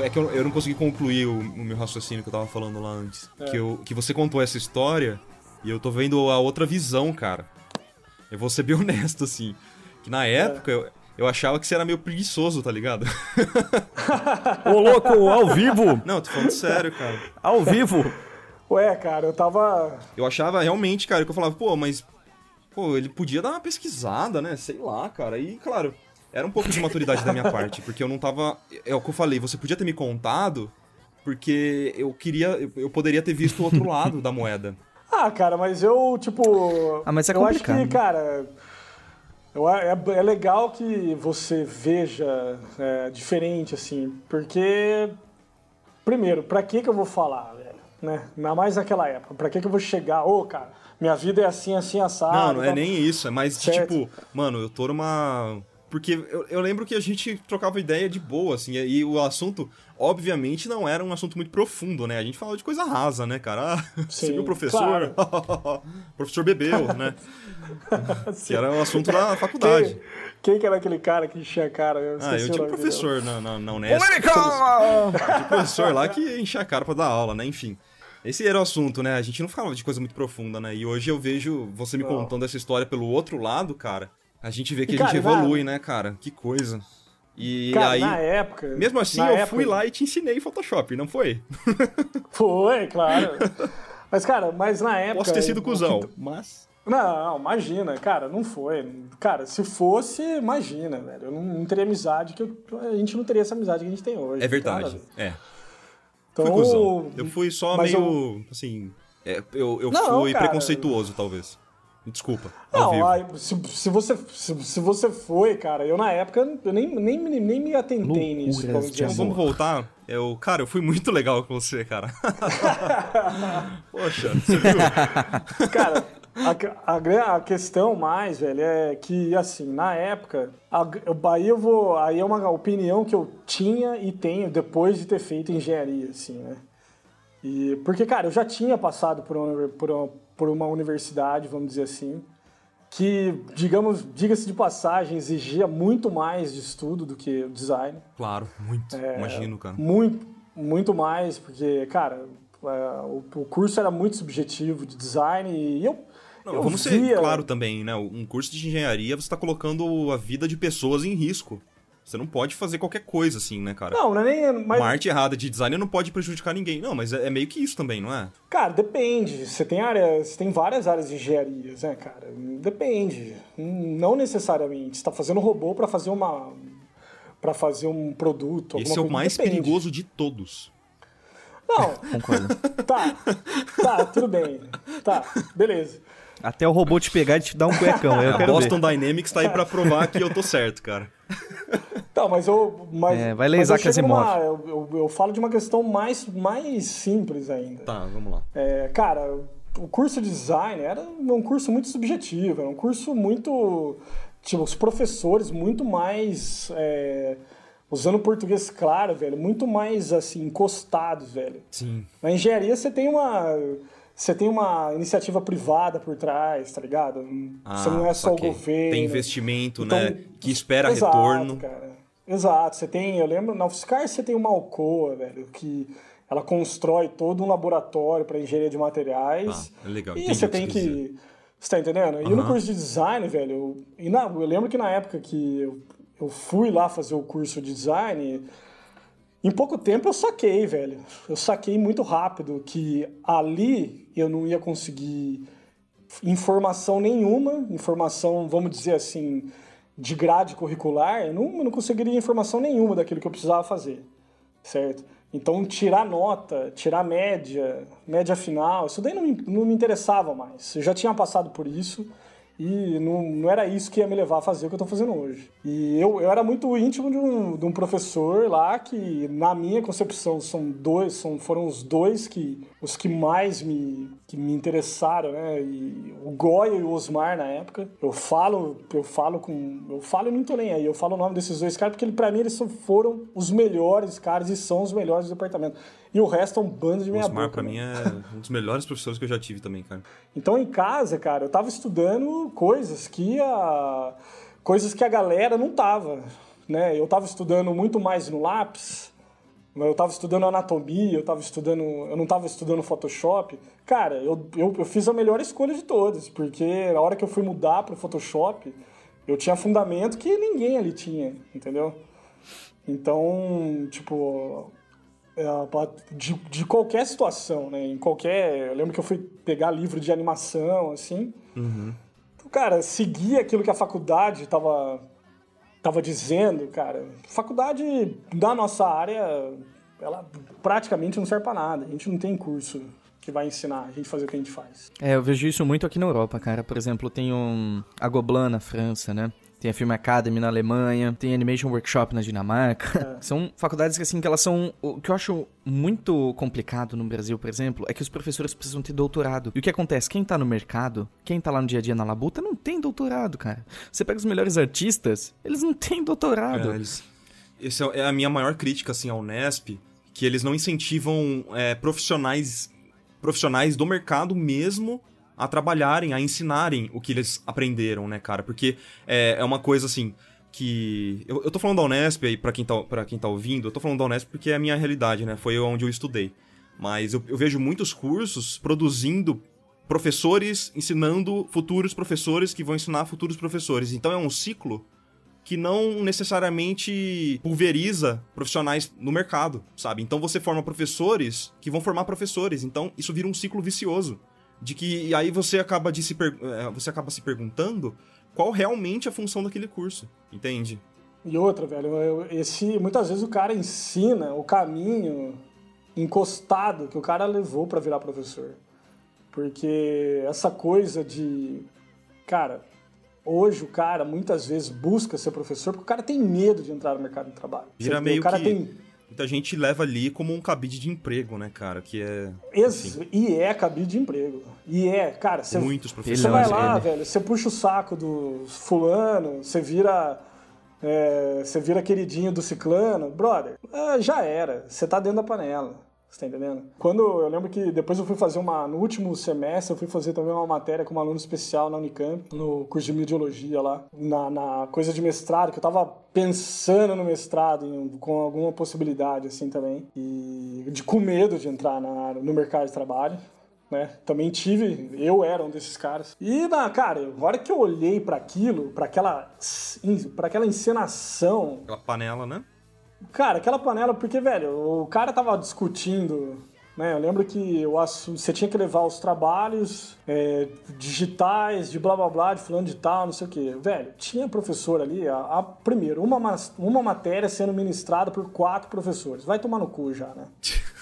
É que eu, eu não consegui concluir o, o, meu raciocínio que eu tava falando lá antes. É. Que, eu, que você contou essa história e eu tô vendo a outra visão, cara. Eu vou ser bem honesto, assim. Que na época é. eu, eu achava que você era meio preguiçoso, tá ligado? Ô, louco, ao vivo! Não, tô falando sério, cara. Ao vivo? Ué, cara, eu tava. Eu achava realmente, cara, que eu falava, pô, mas. Pô, ele podia dar uma pesquisada, né? Sei lá, cara. E, claro, era um pouco de maturidade da minha parte, porque eu não tava. É o que eu falei, você podia ter me contado, porque eu queria. Eu poderia ter visto o outro lado da moeda. Ah, cara, mas eu, tipo. Ah, mas é complicado. Eu acho que, cara É, é legal que você veja é, diferente, assim, porque, primeiro, pra que que eu vou falar, velho? Né? Ainda mais naquela época. Pra que que eu vou chegar, ô, oh, cara, minha vida é assim, assim, assado. Não, não é nem isso, é mais tipo, mano, eu tô numa porque eu, eu, lembro que a gente trocava ideia de boa, assim, e o assunto, obviamente, não era um assunto muito profundo, né? A gente falava de coisa rasa, né, cara? Ah, Sim, você viu o professor? Claro. o professor bebeu, né? que era o assunto da faculdade. Quem, quem, que era aquele cara que enchia a cara? Eu ah, eu tinha um professor na, na, na Unesp. tinha um professor lá que enchia a cara pra dar aula, né? Enfim. Esse era o assunto, né? A gente não falava de coisa muito profunda, né? E hoje eu vejo você me contando essa história pelo outro lado, cara. A gente vê que e, a cara, gente evolui, na... né, cara? Que coisa. E cara, aí. Na época. Mesmo assim, eu época... fui lá e te ensinei Photoshop, não foi? Foi, claro. Mas, cara, mas na época. Posso ter sido cuzão, que... mas. Não, imagina, cara, não foi. Cara, se fosse, imagina, velho. Eu não, teria amizade que eu, a gente não teria essa amizade que a gente tem hoje. É verdade, é. Então, fui cuzão. Eu fui só meio, eu... assim, é, eu, eu não, fui cara, preconceituoso, talvez. Desculpa. Não, aí, se, se, você, se, se, você foi, cara, eu na época eu nem, nem, nem me atentei nisso. Então, vamos voltar. Eu, cara, eu fui muito legal com você, cara. Poxa, você viu? Cara, a, a, a, questão mais, velho, é que, assim, na época, a, aí eu vou. Aí é uma opinião que eu tinha e tenho depois de ter feito engenharia, assim, né? E, porque, cara, eu já tinha passado por uma, por uma, por uma universidade, vamos dizer assim, que, digamos, diga-se de passagem, exigia muito mais de estudo do que o design. Claro, muito. É, Imagino, cara. Muito, muito mais, porque, cara, é, o, o, curso era muito subjetivo de design e eu. Não, eu vamos via... ser claro também, né? Um curso de engenharia você está colocando a vida de pessoas em risco. Você não pode fazer qualquer coisa assim, né, cara? Não, não é nem. Mas... Uma arte errada de design não pode prejudicar ninguém. Não, mas é, é meio que isso também, não é? Cara, depende. Você tem áreas. Você tem várias áreas de engenharias, né, cara? Depende. Não necessariamente. Você tá fazendo robô para fazer uma. para fazer um produto. Esse é o mais depende. perigoso de todos. Não. Concordo. Tá. Tá, tudo bem. Tá, beleza. Até o robô te pegar e te dar um cuecão. Eu a Boston ver. Dynamics tá aí pra provar que eu tô certo, cara. Tá, mas eu. Mas, é, vai ler Isaac Asimov. Eu, eu, eu, falo de uma questão mais, mais simples ainda. Tá, vamos lá. É, cara, o curso de design era um curso muito subjetivo, era um curso muito. Tipo, os professores muito mais. É, usando português claro, velho, muito mais assim, encostados, velho. Sim. Na engenharia você tem uma você tem uma iniciativa privada por trás, tá ligado? Ah, você não é só o governo. Tem investimento, então, né? Que espera exato, retorno. Cara. Exato. Você tem, eu lembro, na UFSCar você tem uma Alcoa, velho, que ela constrói todo um laboratório para engenharia de materiais. Ah, é legal. E você tem que. Você tá entendendo? Uhum. E no curso de design, velho, eu, e na, eu lembro que na época que eu, eu fui lá fazer o curso de design, em pouco tempo eu saquei, velho. Eu saquei muito rápido que ali eu não ia conseguir informação nenhuma, informação, vamos dizer assim, de grade curricular, eu não, eu não conseguiria informação nenhuma daquilo que eu precisava fazer, certo? Então, tirar nota, tirar média, média final, isso daí não me, não me interessava mais. Eu já tinha passado por isso e não, não era isso que ia me levar a fazer o que eu estou fazendo hoje. E eu, eu era muito íntimo de um, de um professor lá que, na minha concepção, são dois, são, foram os dois que os que mais me, que me interessaram, né? E o Goya e o Osmar na época. Eu falo, eu falo com, eu falo e não tô nem aí. Eu falo o nome desses dois caras porque para mim eles foram os melhores caras e são os melhores do departamento. E o resto é um bando de meia Osmar, boca. pra né? mim, é um dos melhores professores que eu já tive também, cara. Então, em casa, cara, eu tava estudando coisas que a... coisas que a galera não tava, né? Eu tava estudando muito mais no lápis, eu tava estudando anatomia, eu tava estudando... Eu não tava estudando Photoshop. Cara, eu, eu, eu fiz a melhor escolha de todas, porque na hora que eu fui mudar pro Photoshop, eu tinha fundamento que ninguém ali tinha, entendeu? Então, tipo, é, de, de qualquer situação, né? Em qualquer. Eu lembro que eu fui pegar livro de animação, assim. Uhum. Então, cara, seguir aquilo que a faculdade tava, tava dizendo, cara. Faculdade da nossa área, ela praticamente não serve para nada. A gente não tem curso que vai ensinar a gente fazer o que a gente faz. É, eu vejo isso muito aqui na Europa, cara. Por exemplo, tem um a Gobelin na França, né? Tem a Film Academy na Alemanha, tem Animation Workshop na Dinamarca. É. São faculdades que, assim, que elas são... O que eu acho muito complicado no Brasil, por exemplo, é que os professores precisam ter doutorado. E o que acontece? Quem tá no mercado, quem tá lá no dia a dia na labuta, não tem doutorado, cara. Você pega os melhores artistas, eles não têm doutorado. É, eles... Essa é a minha maior crítica, assim, ao Nesp, que eles não incentivam é, profissionais profissionais do mercado mesmo a trabalharem, a ensinarem o que eles aprenderam, né, cara? Porque é, é uma coisa assim que. Eu, eu tô falando da Unesp aí, pra quem, tá, pra quem tá ouvindo, eu tô falando da Unesp porque é a minha realidade, né? Foi onde eu estudei. Mas eu, eu vejo muitos cursos produzindo professores ensinando futuros professores que vão ensinar futuros professores. Então é um ciclo que não necessariamente pulveriza profissionais no mercado, sabe? Então você forma professores que vão formar professores. Então isso vira um ciclo vicioso de que e aí você acaba de se é, você acaba se perguntando qual realmente é a função daquele curso, entende? E outra, velho, esse muitas vezes o cara ensina o caminho encostado que o cara levou para virar professor. Porque essa coisa de cara, hoje o cara muitas vezes busca ser professor porque o cara tem medo de entrar no mercado de trabalho. Vira meio o cara que... tem muita gente leva ali como um cabide de emprego, né, cara? Que é. E é cabide de emprego. E é, cara, você. Muitos professores. Você vai lá, velho, você puxa o saco do fulano, você vira. É, você vira queridinho do ciclano, brother, é, já era. Você tá dentro da panela. Você tá entendendo? Quando eu lembro que depois eu fui fazer uma. No último semestre, eu fui fazer também uma matéria com um aluno especial na Unicamp, no curso de mediologia lá, na, na coisa de mestrado, que eu tava pensando no mestrado, em, com alguma possibilidade assim também. E de, com medo de entrar na, no mercado de trabalho. Né? Também tive, eu era um desses caras. E, na, cara, a hora que eu olhei para aquilo, para aquela, para aquela encenação. Aquela panela, né? Cara, aquela panela, porque, velho, o cara tava discutindo. Né? Eu lembro que o você tinha que levar os trabalhos é, digitais, de blá blá blá, de fulano de tal, não sei o quê. Velho, tinha professor ali, a, a, primeiro, uma, uma matéria sendo ministrada por quatro professores. Vai tomar no cu já, né?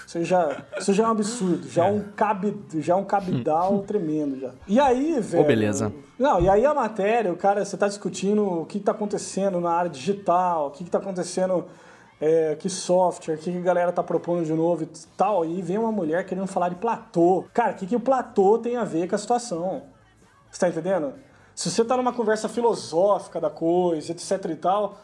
Isso já, isso já é um absurdo, já é um, cabi, já é um cabidal tremendo já. E aí, velho. Oh, beleza. Não, e aí a matéria, o cara, você tá discutindo o que tá acontecendo na área digital, o que, que tá acontecendo é, que software, o que, que a galera tá propondo de novo e tal. E vem uma mulher querendo falar de platô. Cara, o que, que o platô tem a ver com a situação? Você tá entendendo? Se você tá numa conversa filosófica da coisa, etc e tal.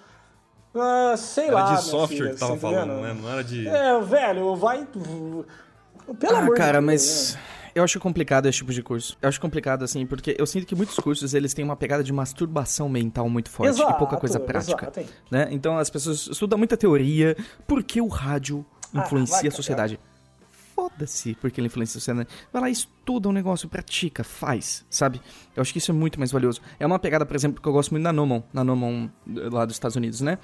Uh, sei era lá. Era de software filha, que tava tá falando, né? Não era de. É, velho, vai. Pelo ah, amor cara, de Deus, mas. Né? Eu acho complicado esse tipo de curso. Eu acho complicado, assim, porque eu sinto que muitos cursos, eles têm uma pegada de masturbação mental muito forte exato, e pouca coisa prática. Né? Então as pessoas estudam muita teoria. Por que o rádio influencia ah, vai, a sociedade? Foda-se porque ele influencia sociedade. Vai lá, estuda um negócio, pratica, faz, sabe? Eu acho que isso é muito mais valioso. É uma pegada, por exemplo, que eu gosto muito da Nomon, na Nomon lá dos Estados Unidos, né?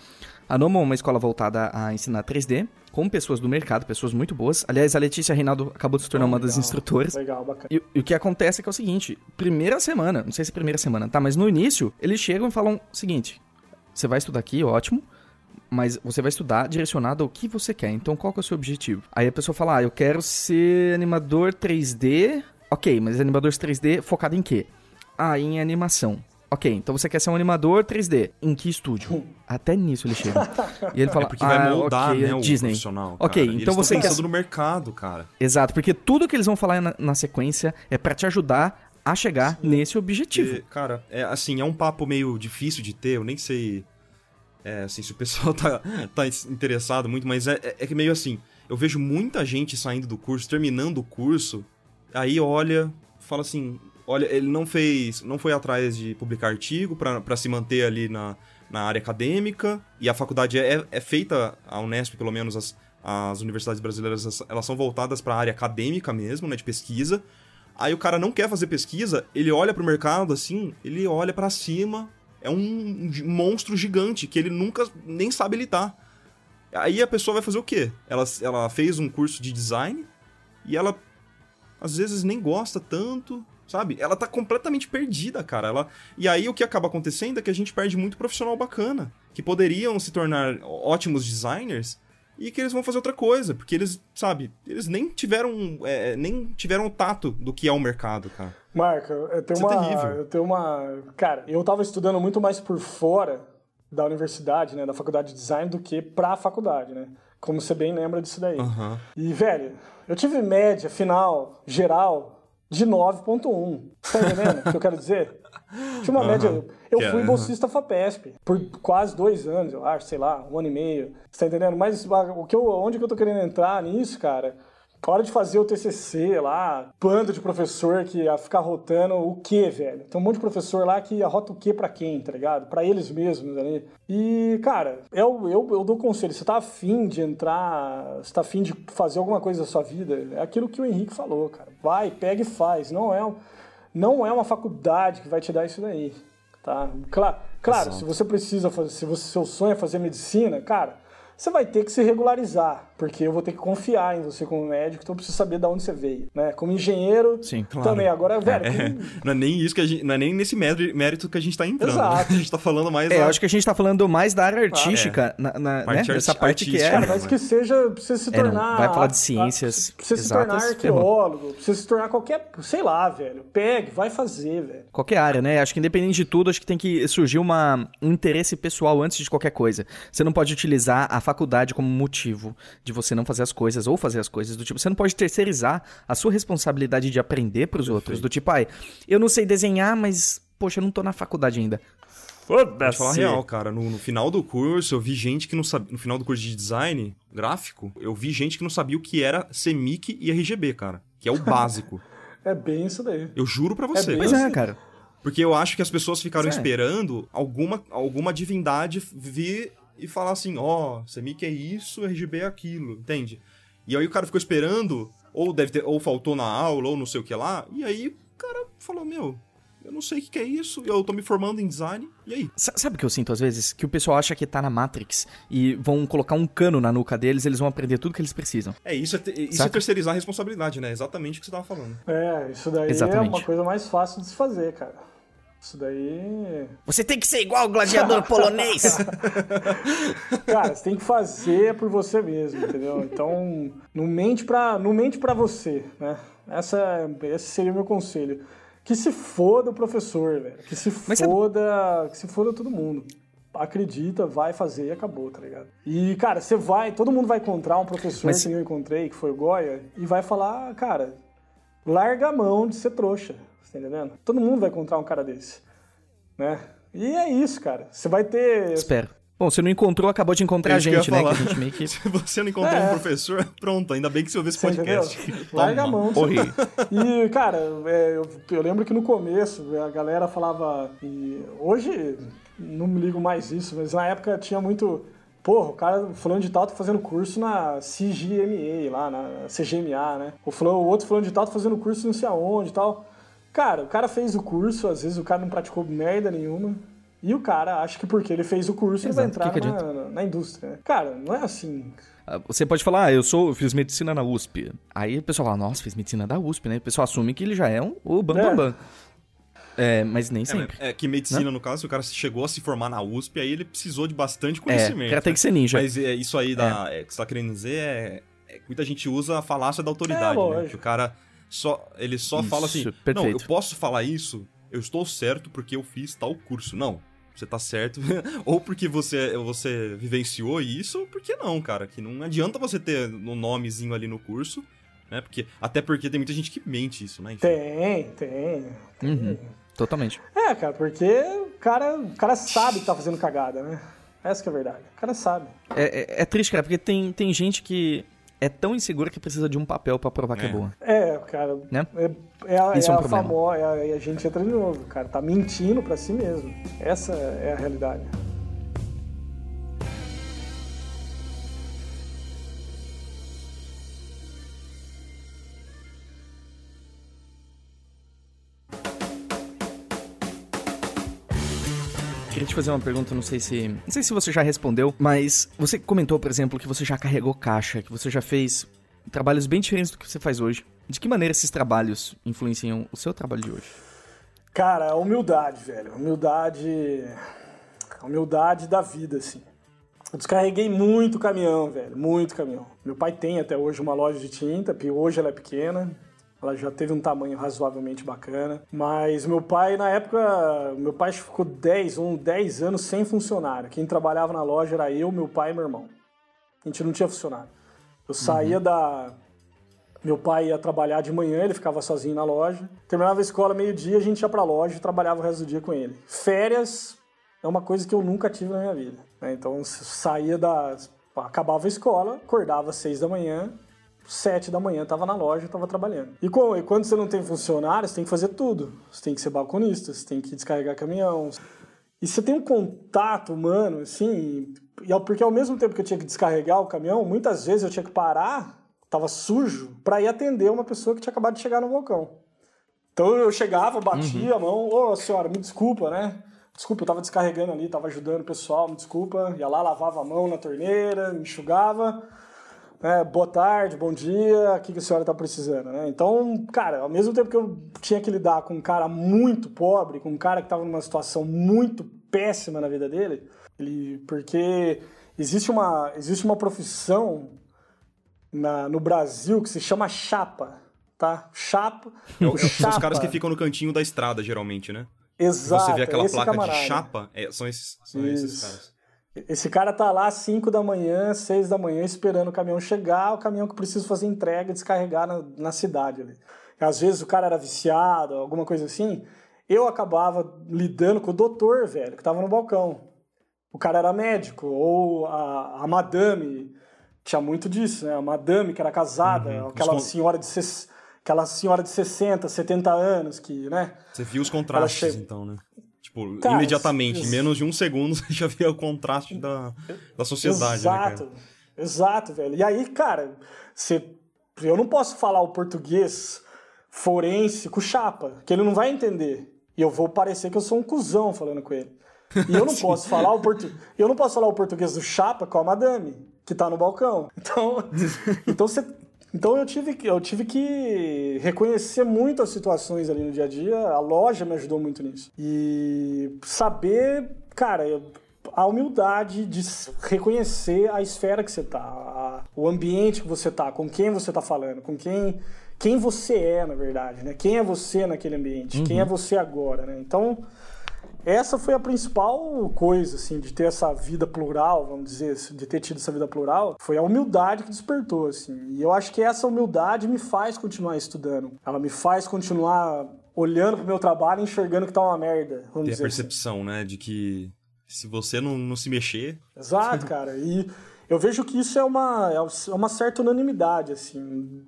A Nomon é uma escola voltada a ensinar 3D, com pessoas do mercado, pessoas muito boas. Aliás, a Letícia Reinaldo acabou de se tornar oh, uma das instrutoras. Legal, bacana. E, e, o que acontece é que é o seguinte: primeira semana, não sei se é primeira semana, tá? Mas no início, eles chegam e falam o seguinte: você vai estudar aqui, ótimo. Mas você vai estudar direcionado ao que você quer. Então, qual que é o seu objetivo? Aí a pessoa fala: Ah, eu quero ser animador 3D. Ok, mas animador 3D focado em quê? Ah, em animação. Ok, então você quer ser um animador 3D. Em que estúdio? Até nisso ele chega. E ele fala, é porque vai ah, moldar, okay, né, é o Disney. profissional. Ok, cara. então você quer... no mercado, cara. Exato, porque tudo que eles vão falar na, na sequência é para te ajudar a chegar Sim. nesse objetivo. E, cara, é assim, é um papo meio difícil de ter, eu nem sei é, assim, se o pessoal tá, tá interessado muito, mas é, é, é que meio assim, eu vejo muita gente saindo do curso, terminando o curso, aí olha, fala assim, olha, ele não fez, não foi atrás de publicar artigo para se manter ali na, na área acadêmica, e a faculdade é, é feita, a Unesp pelo menos, as, as universidades brasileiras, elas são voltadas para a área acadêmica mesmo, né, de pesquisa. Aí o cara não quer fazer pesquisa, ele olha para o mercado assim, ele olha para cima, é um monstro gigante que ele nunca nem sabe lidar. Aí a pessoa vai fazer o quê? Ela, ela fez um curso de design e ela às vezes nem gosta tanto, sabe? Ela tá completamente perdida, cara. Ela... E aí o que acaba acontecendo é que a gente perde muito profissional bacana, que poderiam se tornar ótimos designers e que eles vão fazer outra coisa, porque eles, sabe, eles nem tiveram, é, nem tiveram tato do que é o mercado, cara. Marca, eu tenho Isso é uma, é eu tenho uma, cara, eu tava estudando muito mais por fora da universidade, né, da faculdade de design do que pra faculdade, né? Como você bem lembra disso daí. Uhum. E, velho, eu tive média final geral de 9.1. Tá entendendo o que eu quero dizer? Tinha uma uhum. média. Eu fui é, bolsista FAPESP por quase dois anos, eu acho, sei lá, um ano e meio. Você tá entendendo? Mas o que eu, onde que eu tô querendo entrar nisso, cara? A hora de fazer o TCC lá, bando de professor que ia ficar rotando o que, velho? Tem um monte de professor lá que arrota o que para quem, tá ligado? Para eles mesmos ali. E, cara, eu, eu, eu dou conselho. Você tá afim de entrar, você tá afim de fazer alguma coisa da sua vida, é aquilo que o Henrique falou, cara. Vai, pega e faz. Não é, não é uma faculdade que vai te dar isso daí, tá? Claro, claro se você precisa fazer, se você, seu sonho é fazer medicina, cara, você vai ter que se regularizar, porque eu vou ter que confiar em você como médico, então eu preciso saber de onde você veio, né? Como engenheiro, Sim, claro. também. Agora, velho... É, como... Não é nem isso que a gente... Não é nem nesse mérito que a gente tá entrando. Né? Exato. Né? A gente tá falando mais... É, da... eu acho que a gente tá falando mais da área artística, é. na, na parte né? Essa parte que é... Cara, mas que seja... Precisa se tornar... É, vai falar de ciências Precisa se tornar arqueólogo, precisa se tornar qualquer... Sei lá, velho. Pegue, vai fazer, velho. Qualquer área, né? Acho que independente de tudo, acho que tem que surgir uma, um interesse pessoal antes de qualquer coisa. Você não pode utilizar a faculdade como motivo de você não fazer as coisas ou fazer as coisas do tipo. Você não pode terceirizar a sua responsabilidade de aprender para os outros. Do tipo, ai, eu não sei desenhar, mas, poxa, eu não tô na faculdade ainda. Foda-se. falar real, cara. No, no, final do curso, eu vi gente que não sabia. No final do curso de design gráfico, eu vi gente que não sabia o que era CMYK e RGB, cara. Que é o básico. é bem isso daí. Eu juro para você. É pois é, cara. Porque eu acho que as pessoas ficaram esperando alguma, alguma divindade vir e falar assim, ó, oh, CMYK é isso, RGB é aquilo, entende? E aí o cara ficou esperando, ou deve ter, ou faltou na aula, ou não sei o que lá, e aí o cara falou, meu, eu não sei o que é isso, eu tô me formando em design, e aí? Sabe o que eu sinto às vezes? Que o pessoal acha que tá na Matrix e vão colocar um cano na nuca deles, eles vão aprender tudo que eles precisam. É, isso é, isso é terceirizar a responsabilidade, né? Exatamente o que você tava falando. É, isso daí Exatamente. é uma coisa mais fácil de se fazer, cara. Isso daí. Você tem que ser igual o gladiador polonês! Cara, você tem que fazer por você mesmo, entendeu? Então, não mente pra, não mente pra você, né? Essa, esse seria o meu conselho. Que se foda o professor, velho. Que se Mas foda. Que se foda todo mundo. Acredita, vai fazer e acabou, tá ligado? E, cara, você vai, todo mundo vai encontrar um professor Mas... que eu encontrei, que foi o Goya, e vai falar, cara, larga a mão de ser trouxa tá entendendo? Todo mundo vai encontrar um cara desse, né? E é isso, cara. Você vai ter... Espero. Bom, você não encontrou, acabou de encontrar a gente, né? Que a gente meio que... Se você não encontrou é. um professor, pronto, ainda bem que você ouviu esse você podcast. Larga a mão. Você... E, cara, é, eu, eu, lembro que no começo a galera falava... E hoje não me ligo mais isso, mas na época tinha muito... Porra, o cara falando de tal tá fazendo curso na CGMA lá, na CGMA, né? O, fulano, o outro falando de tal tá fazendo curso não sei aonde e tal. Cara, o cara fez o curso, às vezes o cara não praticou merda nenhuma. E o cara acha que porque ele fez o curso Exato. ele vai entrar que que na, na, na, indústria. Cara, não é assim. Ah, você pode falar, ah, eu sou, eu fiz medicina na USP. Aí o pessoal fala, nossa, fiz medicina da USP, né? O pessoal assume que ele já é um, o bam, é. bam, bam. É, mas nem é, sempre. É, é que medicina, né? no caso, o cara chegou a se formar na USP, aí ele precisou de bastante conhecimento. É, o cara tem que ser ninja. Mas é, isso aí da, é. é. que você tá querendo dizer é, é, Muita gente usa a falácia da autoridade, né? Que o cara só ele só isso, fala assim: perfeito. "Não, eu posso falar isso, eu estou certo porque eu fiz tal curso". Não, você tá certo, ou porque você, você vivenciou isso, ou porque não, cara. Que não adianta você ter um nomezinho ali no curso, né? Porque, até porque tem muita gente que mente isso, né? Enfim. Tem, tem. tem. Uhum, totalmente. É, cara, porque o cara, o cara sabe que tá fazendo cagada, né? Essa que é a verdade. O cara sabe. É, é, é triste, cara, porque tem, tem gente que é tão insegura que precisa de um papel para provar é. que é boa. É, cara. Né? É, é, a, Isso é, é um a famosa. É a, a gente entra de novo, cara. Tá mentindo para si mesmo. Essa é a realidade. Te fazer uma pergunta, não sei se. Não sei se você já respondeu, mas você comentou, por exemplo, que você já carregou caixa, que você já fez trabalhos bem diferentes do que você faz hoje. De que maneira esses trabalhos influenciam o seu trabalho de hoje? Cara, humildade, velho. Humildade. Humildade da vida, assim. Eu descarreguei muito caminhão, velho. Muito caminhão. Meu pai tem até hoje uma loja de tinta, hoje ela é pequena. Ela já teve um tamanho razoavelmente bacana. Mas meu pai, na época, meu pai ficou 10, um, 10 anos sem funcionário. Quem trabalhava na loja era eu, meu pai e meu irmão. A gente não tinha funcionário. Eu saía uhum. da. Meu pai ia trabalhar de manhã, ele ficava sozinho na loja. Terminava a escola meio-dia, a gente ia pra loja e trabalhava o resto do dia com ele. Férias é uma coisa que eu nunca tive na minha vida. Né? Então, saía da. Acabava a escola, acordava às seis da manhã, sete da manhã estava na loja, estava trabalhando. E, com, e, quando você não tem funcionário, você tem que fazer tudo. Você tem que ser balconista, você tem que descarregar caminhão. E você tem um contato humano, assim, porque ao mesmo tempo que eu tinha que descarregar o caminhão, muitas vezes eu tinha que parar, estava sujo, para ir atender uma pessoa que tinha acabado de chegar no balcão. Então eu chegava, batia uhum. a mão, ô oh, senhora, me desculpa, né? Desculpa, eu tava descarregando ali, tava ajudando o pessoal, me desculpa. Ia lá, lavava a mão na torneira, me enxugava é, boa tarde, bom dia, o que, que a senhora está precisando, né? Então, cara, ao mesmo tempo que eu tinha que lidar com um cara muito pobre, com um cara que estava numa situação muito péssima na vida dele, ele, porque existe uma, existe uma profissão na, no Brasil que se chama chapa, tá? Chapa. É, é, chapa. São os caras que ficam no cantinho da estrada, geralmente, né? Exato. Você vê aquela placa camarada. de chapa, é, são, esses, são esses caras. Esse cara tá lá às 5 da manhã, 6 da manhã, esperando o caminhão chegar, o caminhão que precisa fazer entrega e descarregar na, na cidade ali. Às vezes o cara era viciado, alguma coisa assim. Eu acabava lidando com o doutor, velho, que tava no balcão. O cara era médico, ou a, a madame, tinha muito disso, né? A madame que era casada, uhum. aquela senhora de aquela senhora de 60, 70 anos que, né? Você viu os contrastes, che... então, né? Tipo, cara, imediatamente, em menos de um segundo, você já vê o contraste da, da sociedade, né, Exato, né, exato, velho. E aí, cara, você, eu não posso falar o português forense com chapa, que ele não vai entender. E eu vou parecer que eu sou um cuzão falando com ele. E eu não posso falar o portu... eu não posso falar o português do chapa com a madame, que tá no balcão. Então, então você então eu tive, eu tive que reconhecer muito as situações ali no dia a dia, a loja me ajudou muito nisso. E saber, cara, a humildade de reconhecer a esfera que você tá, o ambiente que você tá, com quem você tá falando, com quem quem você é, na verdade, né? Quem é você naquele ambiente? Uhum. Quem é você agora, né? Então, essa foi a principal coisa, assim, de ter essa vida plural, vamos dizer, de ter tido essa vida plural, foi a humildade que despertou, assim. E eu acho que essa humildade me faz continuar estudando. Ela me faz continuar olhando pro meu trabalho e enxergando que tá uma merda, vamos Ter dizer a assim. percepção, assim. né, de que se você não, não se mexer... Exato, cara. E eu vejo que isso é uma, é uma certa unanimidade, assim.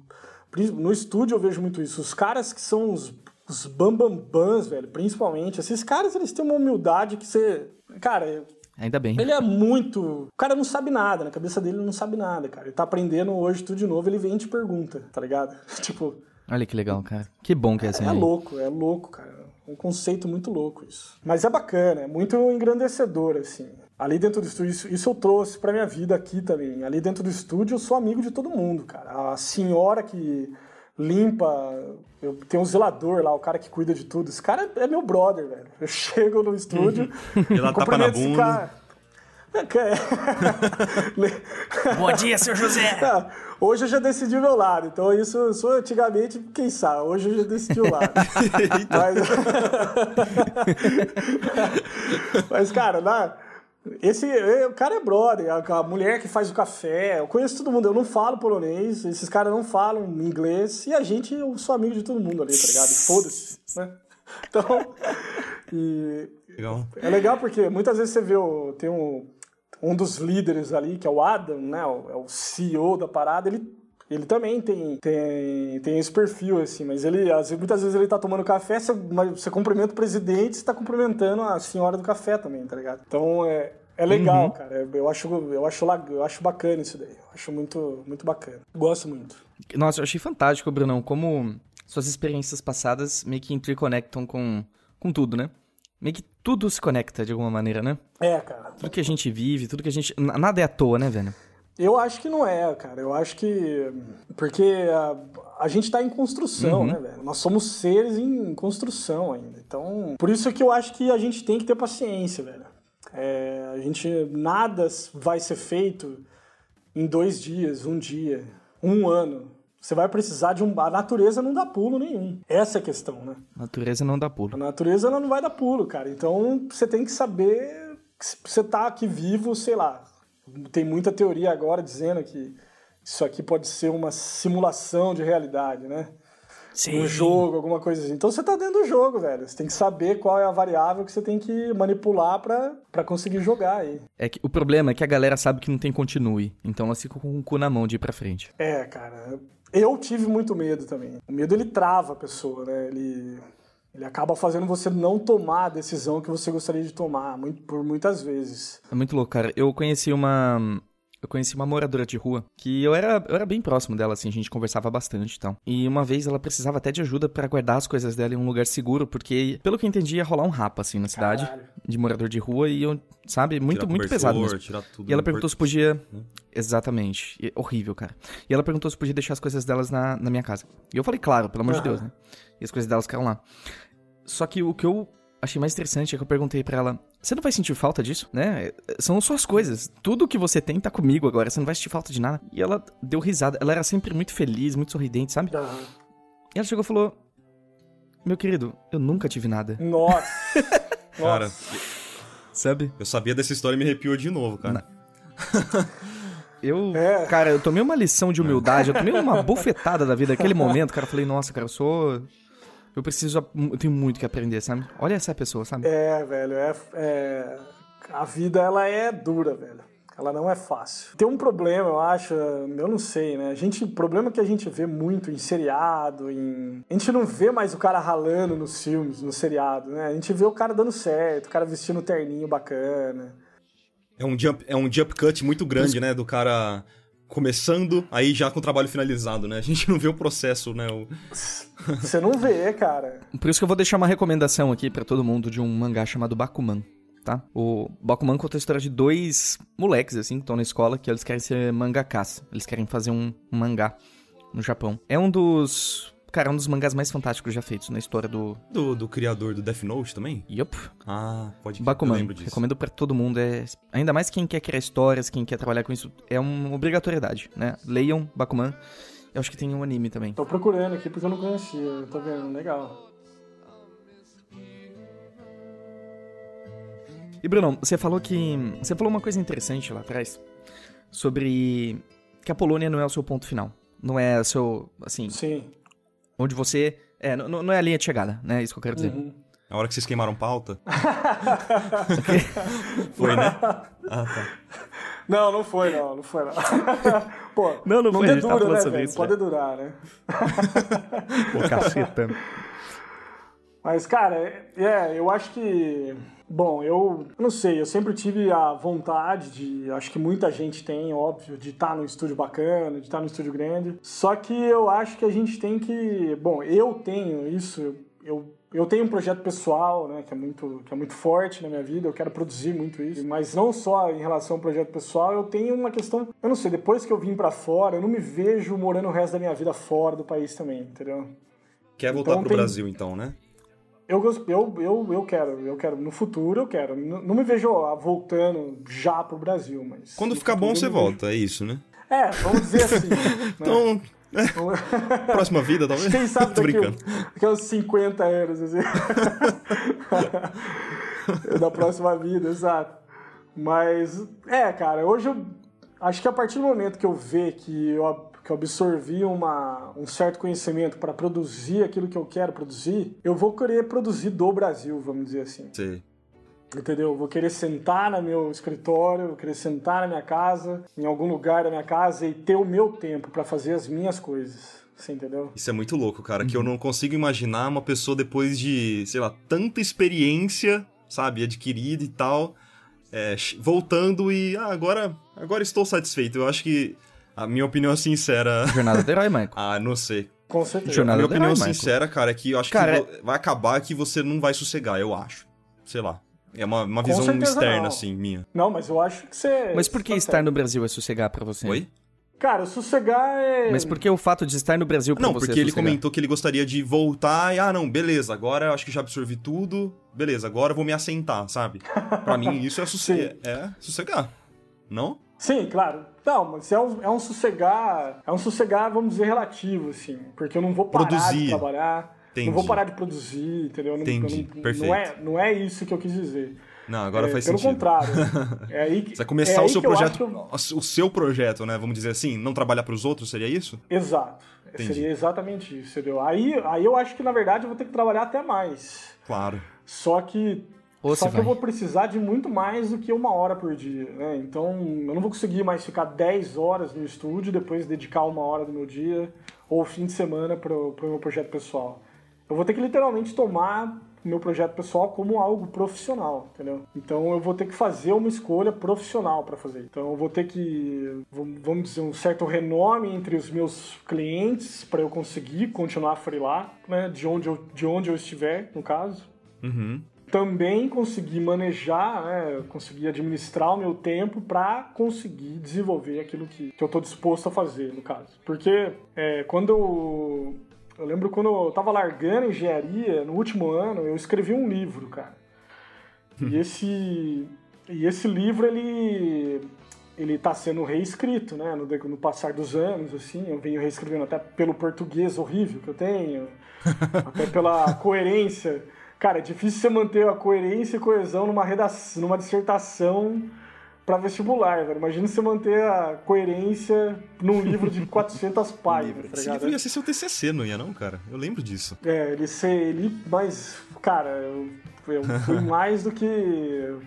No estúdio eu vejo muito isso. Os caras que são os os bambambans, velho, principalmente. Esses caras, eles têm uma humildade que você. Cara. Ainda bem. Ele é muito. O cara não sabe nada, na cabeça dele não sabe nada, cara. Ele tá aprendendo hoje tudo de novo, ele vem e te pergunta, tá ligado? tipo. Olha que legal, cara. Que bom que é assim. É, é louco, é louco, cara. É um conceito muito louco isso. Mas é bacana, é muito engrandecedor, assim. Ali dentro do estúdio, isso, isso eu trouxe pra minha vida aqui também. Ali dentro do estúdio eu sou amigo de todo mundo, cara. A senhora que limpa. Eu tenho um zelador lá, o cara que cuida de tudo. Esse cara é meu brother, velho. Eu chego no estúdio. e lá tapa na bunda. Bom dia, seu José! É, hoje eu já decidi o meu lado, então isso, isso antigamente, quem sabe, hoje eu já decidi o lado. Mas... Mas, cara, lá, esse o cara é brother, a, mulher que faz o café, eu conheço todo mundo, eu não falo polonês, esses caras não falam inglês, e a gente, eu sou amigo de todo mundo ali, tá ligado? Foda-se, né? Então, e, legal. é legal porque muitas vezes você vê, o, tem um, um dos líderes ali, que é o Adam, né, é o CEO da parada, ele ele também tem, tem, tem esse perfil, assim, mas ele, muitas vezes ele tá tomando café, você, você cumprimenta o presidente, você tá cumprimentando a senhora do café também, tá ligado? Então é, é legal, uhum. cara. Eu acho, eu, acho, eu acho bacana isso daí. Eu acho muito, muito bacana. Gosto muito. Nossa, eu achei fantástico, Brunão, como suas experiências passadas meio que interconectam com, com tudo, né? Meio que tudo se conecta de alguma maneira, né? É, cara. Tudo que a gente vive, tudo que a gente. Nada é à toa, né, velho? Eu acho que não é, cara. Eu acho que. Porque a, a gente está em construção, uhum. né, velho? Nós somos seres em construção ainda. Então, por isso é que eu acho que a gente tem que ter paciência, velho. É, a gente nada vai ser feito em dois dias, um dia, um ano. Você vai precisar de um. A natureza não dá pulo nenhum. Essa é a questão, né? A natureza não dá pulo. A natureza não vai dar pulo, cara. Então você tem que saber que você tá aqui vivo, sei lá. Tem muita teoria agora dizendo que isso aqui pode ser uma simulação de realidade, né? Sim. Um jogo, alguma coisa assim. Então você tá dentro do jogo, velho. Você tem que saber qual é a variável que você tem que manipular para conseguir jogar aí. É que o problema é que a galera sabe que não tem continue. Então ela fica com o cu na mão de ir pra frente. É, cara. Eu tive muito medo também. O medo ele trava a pessoa, né? Ele ele acaba fazendo você não tomar a decisão que você gostaria de tomar, muito, por muitas vezes. É muito louco, cara. Eu conheci uma eu conheci uma moradora de rua que eu era, eu era bem próximo dela, assim, a gente conversava bastante e então. tal. E uma vez ela precisava até de ajuda para guardar as coisas dela em um lugar seguro, porque, pelo que eu entendi, ia rolar um rapa, assim, na cidade, Caralho. de morador de rua, e eu, sabe, muito, muito pesado mesmo. e ela perguntou se podia. Né? Exatamente. E, horrível, cara. E ela perguntou se podia deixar as coisas delas na, na minha casa. E eu falei, claro, pelo amor uhum. de Deus, né? E as coisas delas ficaram lá. Só que o que eu achei mais interessante é que eu perguntei para ela: você não vai sentir falta disso, né? São suas coisas. Tudo que você tem tá comigo agora. Você não vai sentir falta de nada. E ela deu risada. Ela era sempre muito feliz, muito sorridente, sabe? Uhum. E ela chegou e falou: Meu querido, eu nunca tive nada. Nossa! cara, sabe? Eu sabia dessa história e me arrepiou de novo, cara. Eu, é. cara, eu tomei uma lição de humildade, eu tomei uma bufetada da vida naquele momento, cara. Eu falei, nossa, cara, eu sou eu preciso. Eu tenho muito que aprender, sabe? Olha essa pessoa, sabe? É, velho. É, é, a vida, ela é dura, velho. Ela não é fácil. Tem um problema, eu acho, eu não sei, né? A gente, o problema que a gente vê muito em seriado, em... A gente não vê mais o cara ralando nos filmes, no seriado, né? A gente vê o cara dando certo, o cara vestindo um terninho bacana. É um jump, é um jump cut muito grande, né? Do cara começando, aí já com o trabalho finalizado, né? A gente não vê o processo, né? O... Você não vê, cara. Por isso que eu vou deixar uma recomendação aqui para todo mundo de um mangá chamado Bakuman. Tá? O Bakuman conta a história de dois moleques, assim, que estão na escola, que eles querem ser mangakas. Eles querem fazer um, um mangá no Japão. É um dos Cara, é um dos mangás mais fantásticos já feitos na história do... Do, do criador do Death Note também? Yup. Ah, pode Bakuman. Eu Recomendo pra todo mundo. É... Ainda mais quem quer criar histórias, quem quer trabalhar com isso. É uma obrigatoriedade, né? Leiam Bakuman. Eu acho que tem um anime também. Tô procurando aqui porque eu não conhecia. Tô vendo, legal. E Bruno, você falou que. Você falou uma coisa interessante lá atrás. Sobre que a Polônia não é o seu ponto final. Não é o seu. Assim. Sim. Onde você. É, não, não é a linha de chegada, né? Isso que eu quero dizer. Uhum. A hora que vocês queimaram pauta? foi, né? Ah, tá. Não, não foi, não. Não foi, não. Pô, não, não, não foi, dedura, né, velho? Isso, Pode durar, né? Pô, caceta. Mas, cara, é, eu acho que Bom, eu não sei, eu sempre tive a vontade de, acho que muita gente tem, óbvio, de estar tá no estúdio bacana, de estar tá no estúdio grande. Só que eu acho que a gente tem que, bom, eu tenho isso, eu eu tenho um projeto pessoal, né, que é muito que é muito forte na minha vida, eu quero produzir muito isso, mas não só em relação ao projeto pessoal, eu tenho uma questão, eu não sei, depois que eu vim para fora, eu não me vejo morando o resto da minha vida fora do país também, entendeu? Quer voltar então, pro tem... Brasil então, né? Eu, eu, eu, eu quero, eu quero. No futuro eu quero. Não, não me vejo voltando já pro Brasil, mas. Quando ficar bom, você volta, vejo. é isso, né? É, vamos dizer assim. então. Né? Próxima vida, talvez? Quem sabe Tô daqui, brincando. daqui uns 50 anos, assim. da próxima vida, exato. Mas, é, cara, hoje eu acho que a partir do momento que eu ver que eu que eu absorvi uma, um certo conhecimento para produzir aquilo que eu quero produzir, eu vou querer produzir do Brasil, vamos dizer assim. Sim. Entendeu? Eu vou querer sentar no meu escritório, vou querer sentar na minha casa, em algum lugar da minha casa e ter o meu tempo para fazer as minhas coisas. Você entendeu? Isso é muito louco, cara, uhum. que eu uhum. não consigo imaginar uma pessoa depois de, sei lá, tanta experiência, sabe, adquirida e tal, é, voltando e ah, agora, agora estou satisfeito. Eu acho que a minha opinião sincera. Jornada do herói, Michael. ah, não sei. Com certeza. Jornada a minha opinião herói, sincera, cara, é que eu acho cara, que vai acabar que você não vai sossegar, eu acho. Sei lá. É uma, uma visão externa, não. assim, minha. Não, mas eu acho que você. Mas por que tá estar no Brasil é sossegar pra você? Oi? Cara, sossegar é. Mas por que o fato de estar no Brasil pra Não, você porque ele sossegar? comentou que ele gostaria de voltar e, ah, não, beleza, agora eu acho que já absorvi tudo, beleza, agora eu vou me assentar, sabe? Pra mim, isso é, sosse... é sossegar, não? Sim, claro. Não, mas é um, é um sossegar. É um sossegar, vamos dizer, relativo, assim. Porque eu não vou parar Produzir. de trabalhar. Entendi. Não vou parar de produzir, entendeu? Não- Entendi, não, perfeito. Não é, não é isso que eu quis dizer. Não, agora É, faz pelo sentido. contrário. É aí que, Você vai começar é o seu projeto, eu- o seu projeto, né? Vamos dizer assim, não trabalhar pros outros, seria isso? Exato. Entendi. Seria exatamente isso, entendeu? Aí, aí eu acho que, na verdade, eu vou ter que trabalhar até mais. Claro. Só que. Ou só que eu vai. vou precisar de muito mais do que uma hora por dia, né? Então, eu não vou conseguir mais ficar 10 horas no estúdio, depois dedicar uma hora do meu dia ou fim de semana para o meu projeto pessoal. Eu vou ter que literalmente tomar meu projeto pessoal como algo profissional, entendeu? Então, eu vou ter que fazer uma escolha profissional para fazer. Então, eu vou ter que, vamos vamos dizer, um certo renome entre os meus clientes para eu conseguir continuar a freelar, né? De onde eu, de onde eu estiver, no caso Uhum. Também conseguir manejar, né, conseguir administrar o meu tempo para conseguir desenvolver aquilo que, que eu estou disposto a fazer, no caso. Porque é, quando eu, eu lembro quando eu estava largando engenharia, no último ano, eu escrevi um livro, cara. E esse, e esse livro, ele ele está sendo reescrito, né, no, no passar dos anos, assim, eu venho reescrevendo até pelo português horrível que eu tenho, até pela coerência. Cara, é difícil você manter a coerência e coesão numa redação, numa dissertação para vestibular, velho. Imagina você manter a coerência num livro de 400 páginas, tá Esse ligado? livro ia ser seu TCC, não ia não, cara? Eu lembro disso. É, ele ser ele, mas, cara, eu, eu fui mais do que.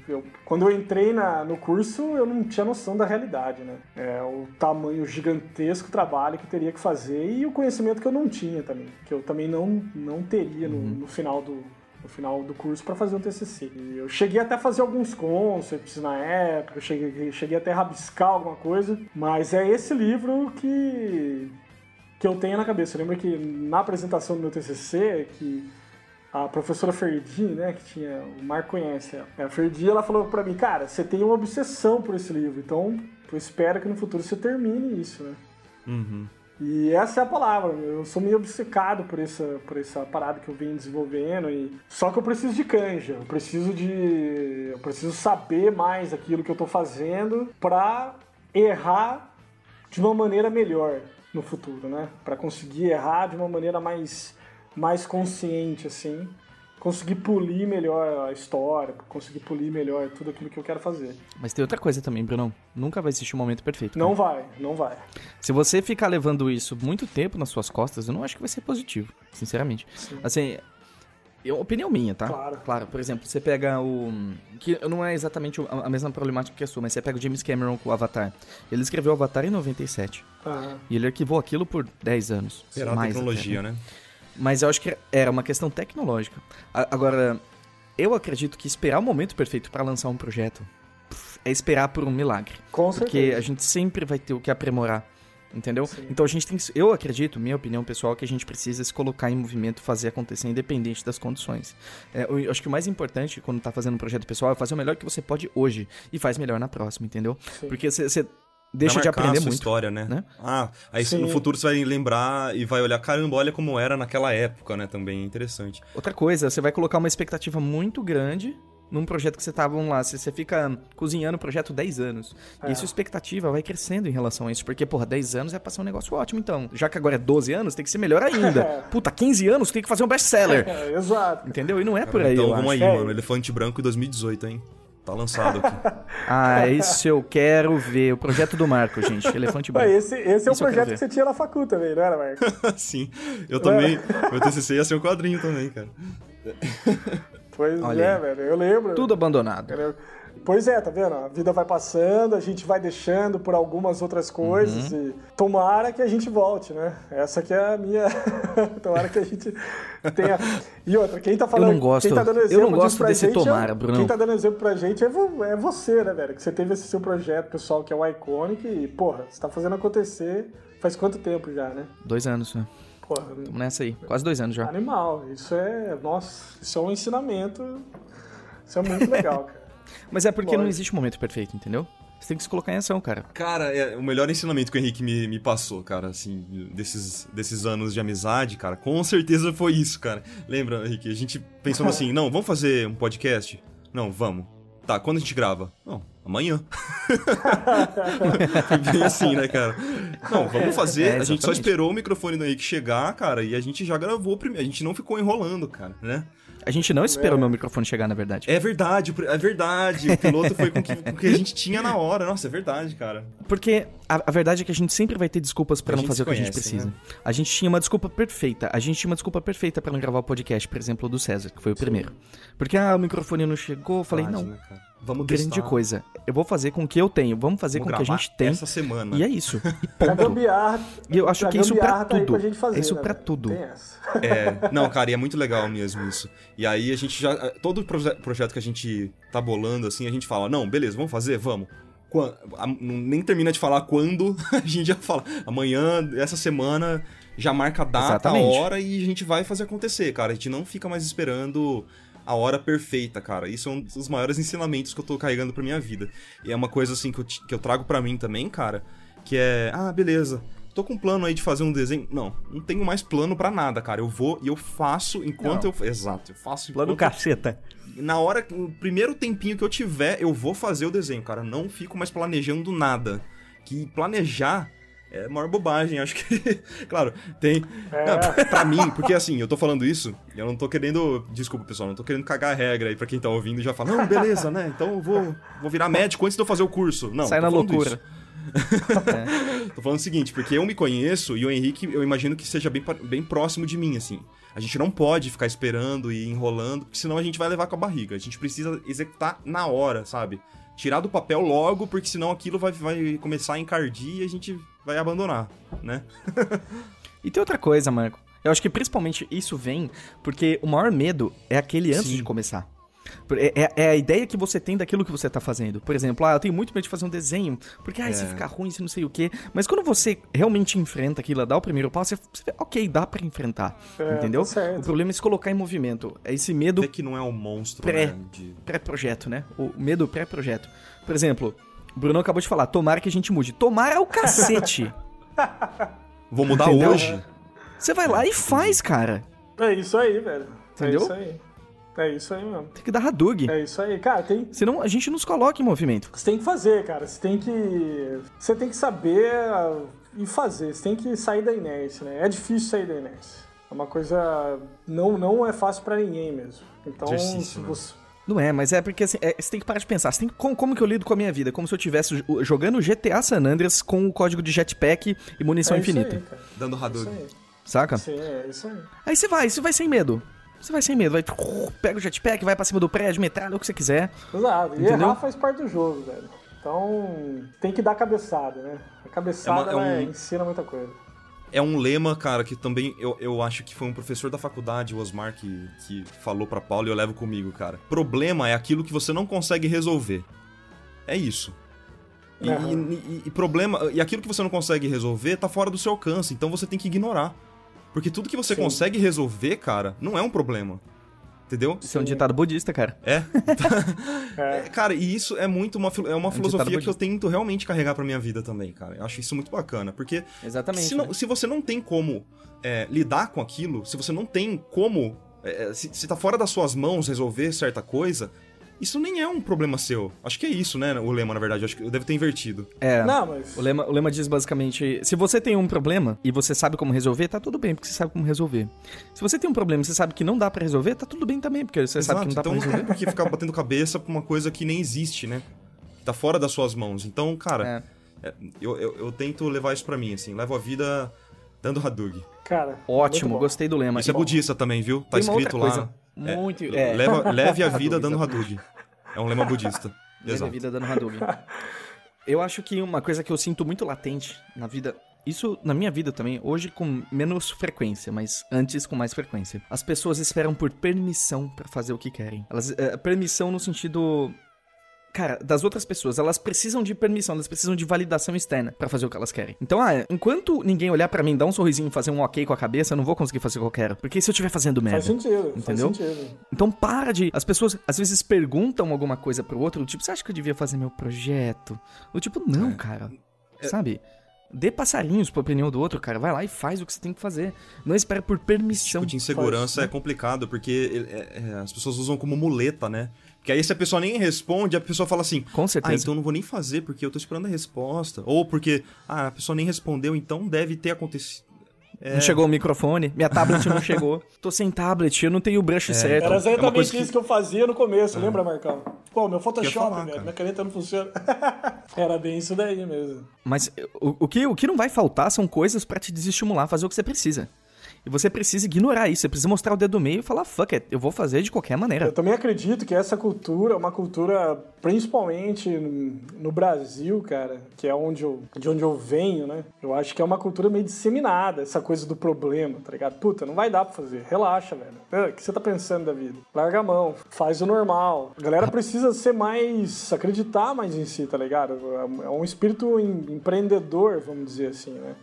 eu- quando eu entrei na, no curso, eu não tinha noção da realidade, né? É, o tamanho gigantesco trabalho que eu teria que fazer e o conhecimento que eu não tinha também, que eu também não, não teria no, no final do. No final do curso para fazer um TCC. E eu cheguei até a fazer alguns concepts na época, eu cheguei, cheguei até a rabiscar alguma coisa, mas é esse livro que, que eu tenho na cabeça. Lembra que na apresentação do meu TCC, que a professora Ferdi, né, que tinha, o Marco conhece ela. A Ferdi, ela falou pra mim, cara, você tem uma obsessão por esse livro, então eu espero que no futuro você termine isso, né? Uhum. E essa é a palavra, eu sou meio obcecado por essa, por essa parada que eu venho desenvolvendo e só que eu preciso de canja, eu preciso de eu preciso saber mais aquilo que eu tô fazendo pra errar de uma maneira melhor no futuro, né? Pra conseguir errar de uma maneira mais mais consciente assim, conseguir polir melhor a história, conseguir polir melhor tudo aquilo que eu quero fazer. Mas tem outra coisa também, Brunão. Nunca vai existir um momento perfeito. Não cara. vai, não vai. Se você ficar levando isso muito tempo nas suas costas, eu não acho que vai ser positivo, sinceramente. Assim, é uma opinião minha, tá? Claro. Claro, por exemplo, você pega o. Que não é exatamente a mesma problemática que a sua, mas você pega o James Cameron com o Avatar. Ele escreveu o Avatar em 97. Aham. E ele arquivou aquilo por 10 anos. Será a mais tecnologia, até, né? Mas eu acho que era uma questão tecnológica. Agora, eu acredito que esperar o momento perfeito pra lançar um projeto é esperar por um milagre. Com Porque certeza. a gente sempre vai ter o que aprimorar. Entendeu? Sim. Então a gente tem que. Eu acredito, minha opinião pessoal, que a gente precisa se colocar em movimento, fazer acontecer independente das condições. É, eu acho que o mais importante quando tá fazendo um projeto pessoal é fazer o melhor que você pode hoje e faz melhor na próxima, entendeu? Sim. Porque você deixa de aprender a sua muito. história, né? né? Ah, aí Sim. no futuro você vai lembrar e vai olhar, caramba, olha como era naquela época, né? Também é interessante. Outra coisa, você vai colocar uma expectativa muito grande num projeto que você vamos lá, você, você fica cozinhando o projeto 10 anos. É. E sua expectativa vai crescendo em relação a isso. Porque, porra, 10 anos é pra ser um negócio ótimo, então. Já que agora é 12 anos, tem que ser melhor ainda. Puta, 15 anos tem que fazer um best-seller. É, exato. Entendeu? E não é por aí, então vamos acho. aí, É. mano. Elefante Branco 2018, hein? Tá lançado aqui. Ah, isso eu quero ver. O projeto do Marco, gente. Elefante branco. esse, esse é o Isso projeto que você tinha na facu também, não era, Marco? Sim. Eu também. Meu TCC ia ser um quadrinho também, cara. Pois Olha é, aí. velho. Eu lembro. Tudo abandonado. Eu- Pois é, tá vendo? A vida vai passando, a gente vai deixando por algumas outras coisas Uhum. e tomara que a gente volte, né? Essa que é a minha. tomara que a gente tenha. E outra, quem tá falando. não gosto- quem tá dando eu exemplo não gosto desse gente é- tomara, Brunão. Quem tá dando exemplo pra gente é, vo- é você, né, velho? Que você teve esse seu projeto pessoal que é o Iconic e, porra, você tá fazendo acontecer faz quanto tempo já, né? Dois anos, né? Porra, Tamo nessa aí. Quase dois anos já. animal. Isso é. Nossa, isso é um ensinamento. Isso é muito legal, cara. Mas é porque não existe momento perfeito, entendeu? Você tem que se colocar em ação, cara. Cara, é o melhor ensinamento que o Henrique me, me passou, cara, assim, desses, desses anos de amizade, cara, com certeza foi isso, cara. Lembra, Henrique? A gente pensando assim, não, vamos fazer um podcast? Não, vamos. Tá, quando a gente grava? Não, amanhã. Bem assim, né, cara? Não, vamos fazer. É, a gente só esperou o microfone do Henrique chegar, cara, e a gente já gravou primeiro. A gente não ficou enrolando, cara, né? A gente não esperou o é. meu microfone chegar, na verdade. É verdade, é verdade. O piloto foi com o que, com que a gente tinha na hora. Nossa, é verdade, cara. Porque a, a verdade é que a gente sempre vai ter desculpas para não fazer o que a gente precisa. Né? A gente tinha uma desculpa perfeita. A gente tinha uma desculpa perfeita para não gravar o podcast, por exemplo, do César, que foi o Sim. primeiro. Porque ah, o microfone não chegou, eu falei, não. Né, Vamos Grande testar. coisa. Eu vou fazer com o que eu tenho. Vamos fazer Vamos com o que a gente tem. Essa semana. E é isso. E ponto. e eu acho que é isso pra tá tudo. Pra fazer, é isso né, pra tudo. É, não, cara, e é muito legal mesmo isso. E aí a gente já. Todo proje projeto que a gente tá bolando, assim, a gente fala, não, beleza, vamos fazer? Vamos. Quando, a, nem termina de falar quando, a gente já fala, amanhã, essa semana, já marca a data, Exatamente. a hora e a gente vai fazer acontecer, cara. A gente não fica mais esperando a hora perfeita, cara. Isso é um dos maiores ensinamentos que eu tô carregando pra minha vida. E é uma coisa assim que eu, que eu trago para mim também, cara, que é, ah, beleza. Tô com um plano aí de fazer um desenho. Não, não tenho mais plano para nada, cara. Eu vou e eu faço enquanto não. eu. Exato, eu faço Plano enquanto... caceta. Na hora, no primeiro tempinho que eu tiver, eu vou fazer o desenho, cara. Não fico mais planejando nada. Que planejar é a maior bobagem, acho que. claro, tem. É. Não, pra mim, porque assim, eu tô falando isso, eu não tô querendo. Desculpa, pessoal, não tô querendo cagar a regra aí pra quem tá ouvindo e já fala, não, beleza, né? Então eu vou, vou virar médico antes de eu fazer o curso. Não, Sai na loucura. é. Tô falando o seguinte, porque eu me conheço e o Henrique, eu imagino que seja bem, bem próximo de mim, assim. A gente não pode ficar esperando e enrolando, porque senão a gente vai levar com a barriga. A gente precisa executar na hora, sabe? Tirar do papel logo, porque senão aquilo vai, vai começar a encardir e a gente vai abandonar, né? e tem outra coisa, Marco. Eu acho que principalmente isso vem porque o maior medo é aquele antes Sim. de começar. É, é, é, a ideia que você tem daquilo que você tá fazendo. Por exemplo, ah, eu tenho muito medo de fazer um desenho, porque ah, é. se ficar ruim, se não sei o quê. Mas quando você realmente enfrenta aquilo, dá o primeiro passo, você, você vê, ok, dá para enfrentar. É, entendeu? Tá o problema é se colocar em movimento. É esse medo. É que não é um monstro, pré, né? De... Pré-projeto, né? O medo pré-projeto. Por exemplo, Bruno acabou de falar, tomara que a gente mude. Tomara é o cacete. Vou mudar Entendeu? hoje. Você vai lá e faz, cara. É isso aí, velho. Entendeu? É isso aí. É isso aí mesmo. Tem que dar Hadug. É isso aí, cara. Tem... Senão a gente nos coloca em movimento. Você tem que fazer, cara. Você tem que. Você tem que saber uh, e fazer. Você tem que sair da inércia, né? É difícil sair da inércia. É uma coisa. Não, não é fácil para ninguém mesmo. Então, se né? Não é, mas é porque assim, é, você tem que parar de pensar. Você tem, como, como que eu lido com a minha vida? Como se eu estivesse jogando GTA San Andreas com o código de jetpack e munição é infinita. Aí, Dando Hadouken. Saca? Sim, é isso aí. Aí você vai, você vai sem medo. Você vai sem medo, vai, pega o jetpack, vai pra cima do prédio, metralha, o que você quiser. Exato, e Entendeu? errar faz parte do jogo, velho. Então, tem que dar cabeçada, né? A cabeçada é uma, é um... ensina muita coisa é um lema, cara, que também eu, eu acho que foi um professor da faculdade, o Osmar, que, que falou pra Paulo e eu levo comigo, cara. Problema é aquilo que você não consegue resolver. É isso. E, uhum. e, e, problema. E aquilo que você não consegue resolver tá fora do seu alcance, então você tem que ignorar. Porque tudo que você Sim. consegue resolver, cara, não é um problema. Entendeu? Isso é um ditado budista, cara. É? é. Cara, e isso é muito uma, é uma é um filosofia que eu tento realmente carregar pra minha vida também, cara. Eu acho isso muito bacana. Porque. Exatamente. Se, não, né? se você não tem como é, lidar com aquilo, se você não tem como. É, se, se tá fora das suas mãos resolver certa coisa, isso nem é um problema seu. Acho que é isso, né? O lema, na verdade. Acho que eu devo ter invertido. É. Não, mas... o, lema, o lema diz basicamente: se você tem um problema e você sabe como resolver, tá tudo bem, porque você sabe como resolver. Se você tem um problema e você sabe que não dá para resolver, tá tudo bem também, porque você Exato. sabe que não dá então, pra resolver. Então porque ficar batendo cabeça pra uma coisa que nem existe, né? Tá fora das suas mãos. Então, cara, é. É, eu, eu, eu, tento levar isso para mim, assim. Levo a vida dando Hadug. Cara, ótimo, gostei do lema. Isso é budista também, viu? Tá escrito lá. Coisa muito. É, leva, leve a vida dando Hadug. É um lema budista. Leve a vida dando Hadouken. Eu acho que uma coisa que eu sinto muito latente na vida isso na minha vida também, hoje com menos frequência, mas antes com mais frequência. As pessoas esperam por permissão para fazer o que querem. Elas, é, permissão no sentido cara, das outras pessoas. Elas precisam de permissão, elas precisam de validação externa para fazer o que elas querem. Então, ah, enquanto ninguém olhar para mim, dar um sorrisinho e fazer um ok com a cabeça, eu não vou conseguir fazer o que eu quero. Porque se eu estiver fazendo merda. Faz sentido, entendeu? Faz sentido. Então para de. As pessoas às vezes perguntam alguma coisa pro outro, tipo, você acha que eu devia fazer meu projeto? O tipo, não, é. cara. É. Sabe? Dê passarinhos pra opinião do outro, cara. Vai lá e faz o que você tem que fazer. Não espere por permissão. Tipo de insegurança faz, é complicado, porque é, é, as pessoas usam como muleta, né? Que aí se a pessoa nem responde, a pessoa fala assim... Com certeza. Ah, então não vou nem fazer porque eu tô esperando a resposta. Ou porque, ah, a pessoa nem respondeu, então deve ter acontecido. É... Não chegou o microfone, minha tablet não chegou. Tô sem tablet, eu não tenho o brush é. certo. Era exatamente é isso que... que... eu fazia no começo, é. lembra, Marcão? Pô, meu Photoshop, falar, velho, minha caneta não funciona. Era bem isso daí mesmo. Mas o, o, que, o que não vai faltar são coisas para te desestimular fazer o que você precisa. E você precisa ignorar isso, você precisa mostrar o dedo do meio e falar, fuck it, eu vou fazer de qualquer maneira. Eu também acredito que essa cultura é uma cultura, principalmente no Brasil, cara, que é onde eu, de onde eu venho, né? Eu acho que é uma cultura meio disseminada, essa coisa do problema, tá ligado? Puta, não vai dar pra fazer. Relaxa, velho. O que você tá pensando da vida? Larga a mão, faz o normal. A galera precisa ser mais. acreditar mais em si, tá ligado? É um espírito empreendedor, vamos dizer assim, né?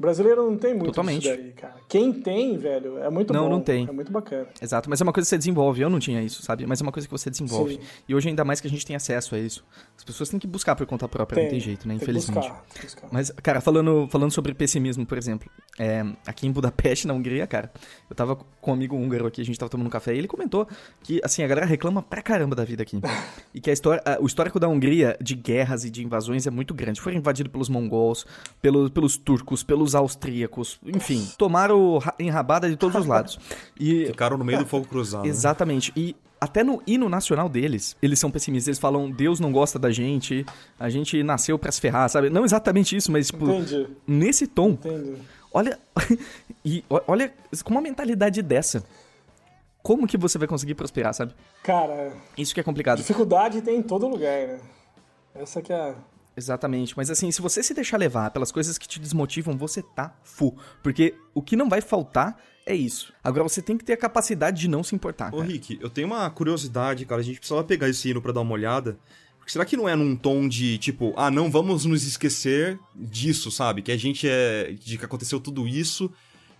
O brasileiro não tem muito Totalmente. isso daí, cara. Quem tem, velho, é muito não, bom. Não, não tem. É muito bacana. Exato, mas é uma coisa que você desenvolve. Eu não tinha isso, sabe? Mas é uma coisa que você desenvolve. Sim. E hoje, ainda mais que a gente tem acesso a isso. As pessoas têm que buscar por conta própria, tem, não tem jeito, né? Tem Infelizmente. Buscar, buscar. Mas, cara, falando, falando sobre pessimismo, por exemplo. É, aqui em Budapeste, na Hungria, cara, eu tava com um amigo húngaro aqui, a gente tava tomando um café, e ele comentou que, assim, a galera reclama pra caramba da vida aqui. e que a história, o histórico da Hungria de guerras e de invasões é muito grande. Foi invadido pelos mongols, pelo, pelos turcos, pelos austríacos, enfim, tomaram enrabada de todos os lados. E Ficaram no meio do fogo cruzado. Né? Exatamente. E até no hino nacional deles, eles são pessimistas. Eles falam, Deus não gosta da gente, a gente nasceu para se ferrar, sabe? Não exatamente isso, mas, tipo, Entendi. nesse tom. Entendi. Olha, e olha, com uma mentalidade dessa, como que você vai conseguir prosperar, sabe? Cara... Isso que é complicado. Dificuldade tem em todo lugar, né? Essa que é Exatamente. Mas assim, se você se deixar levar pelas coisas que te desmotivam, você tá full. Porque o que não vai faltar é isso. Agora você tem que ter a capacidade de não se importar. Ô, cara. Rick, eu tenho uma curiosidade, cara. A gente precisava pegar esse hino pra dar uma olhada. Porque será que não é num tom de tipo, ah, não vamos nos esquecer disso, sabe? Que a gente é. de que aconteceu tudo isso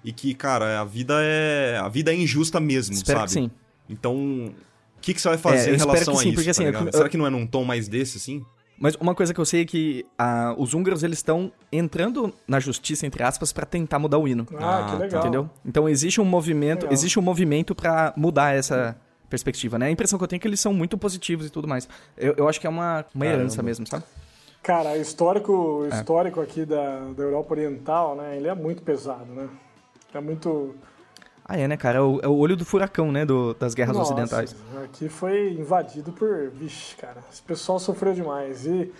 e que, cara, a vida é. a vida é injusta mesmo, espero sabe? Que sim. Então, o que, que você vai fazer é, em relação sim, a isso? Porque, tá assim, eu... Será que não é num tom mais desse, assim? Mas uma coisa que eu sei é que ah, os húngaros eles estão entrando na justiça entre aspas para tentar mudar o hino. Ah, que legal. Entendeu? Então existe um movimento, legal. existe um movimento para mudar essa perspectiva, né? A impressão que eu tenho é que eles são muito positivos e tudo mais. Eu, eu acho que é uma, uma herança mesmo, sabe? Cara, o histórico, é. histórico aqui da, da Europa Oriental, né? Ele é muito pesado, né? É muito ah, é, né, cara? É o, é o olho do furacão, né? Do, das guerras Nossa, ocidentais. Aqui foi invadido por. Vixe, cara. Esse pessoal sofreu demais. E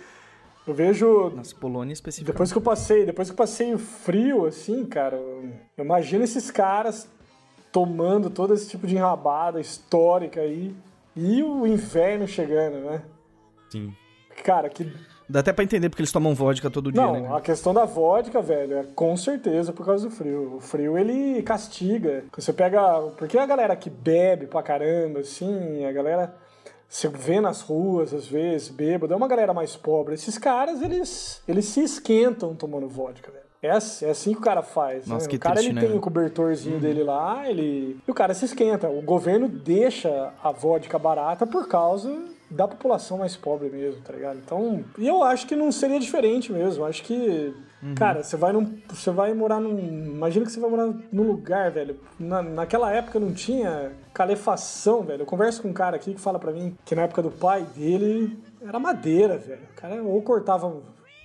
eu vejo. Nossa, Polônia especificamente. Depois que eu passei, depois que eu passei o frio, assim, cara, eu imagino esses caras tomando todo esse tipo de enrabada histórica aí. E o inverno chegando, né? Sim. Cara, que Dá até pra entender porque eles tomam vodka todo dia, Não, né? a questão da vodka, velho, é com certeza por causa do frio. O frio, ele castiga. Você pega... Porque a galera que bebe pra caramba, assim, a galera... Você vê nas ruas, às vezes, bêbado, é uma galera mais pobre. Esses caras, eles, eles se esquentam tomando vodka, velho. É assim, é assim que o cara faz. Nossa, né? o cara triste, ele né? tem o cobertorzinho uhum. dele lá, ele. E o cara se esquenta. O governo deixa a vodka barata por causa da população mais pobre mesmo, tá ligado? Então, e eu acho que não seria diferente mesmo. Acho que, uhum. cara, você vai num, você vai morar num, imagina que você vai morar num lugar, velho. Na, naquela época não tinha calefação, velho. Eu converso com um cara aqui que fala para mim que na época do pai dele era madeira, velho. O cara ou cortava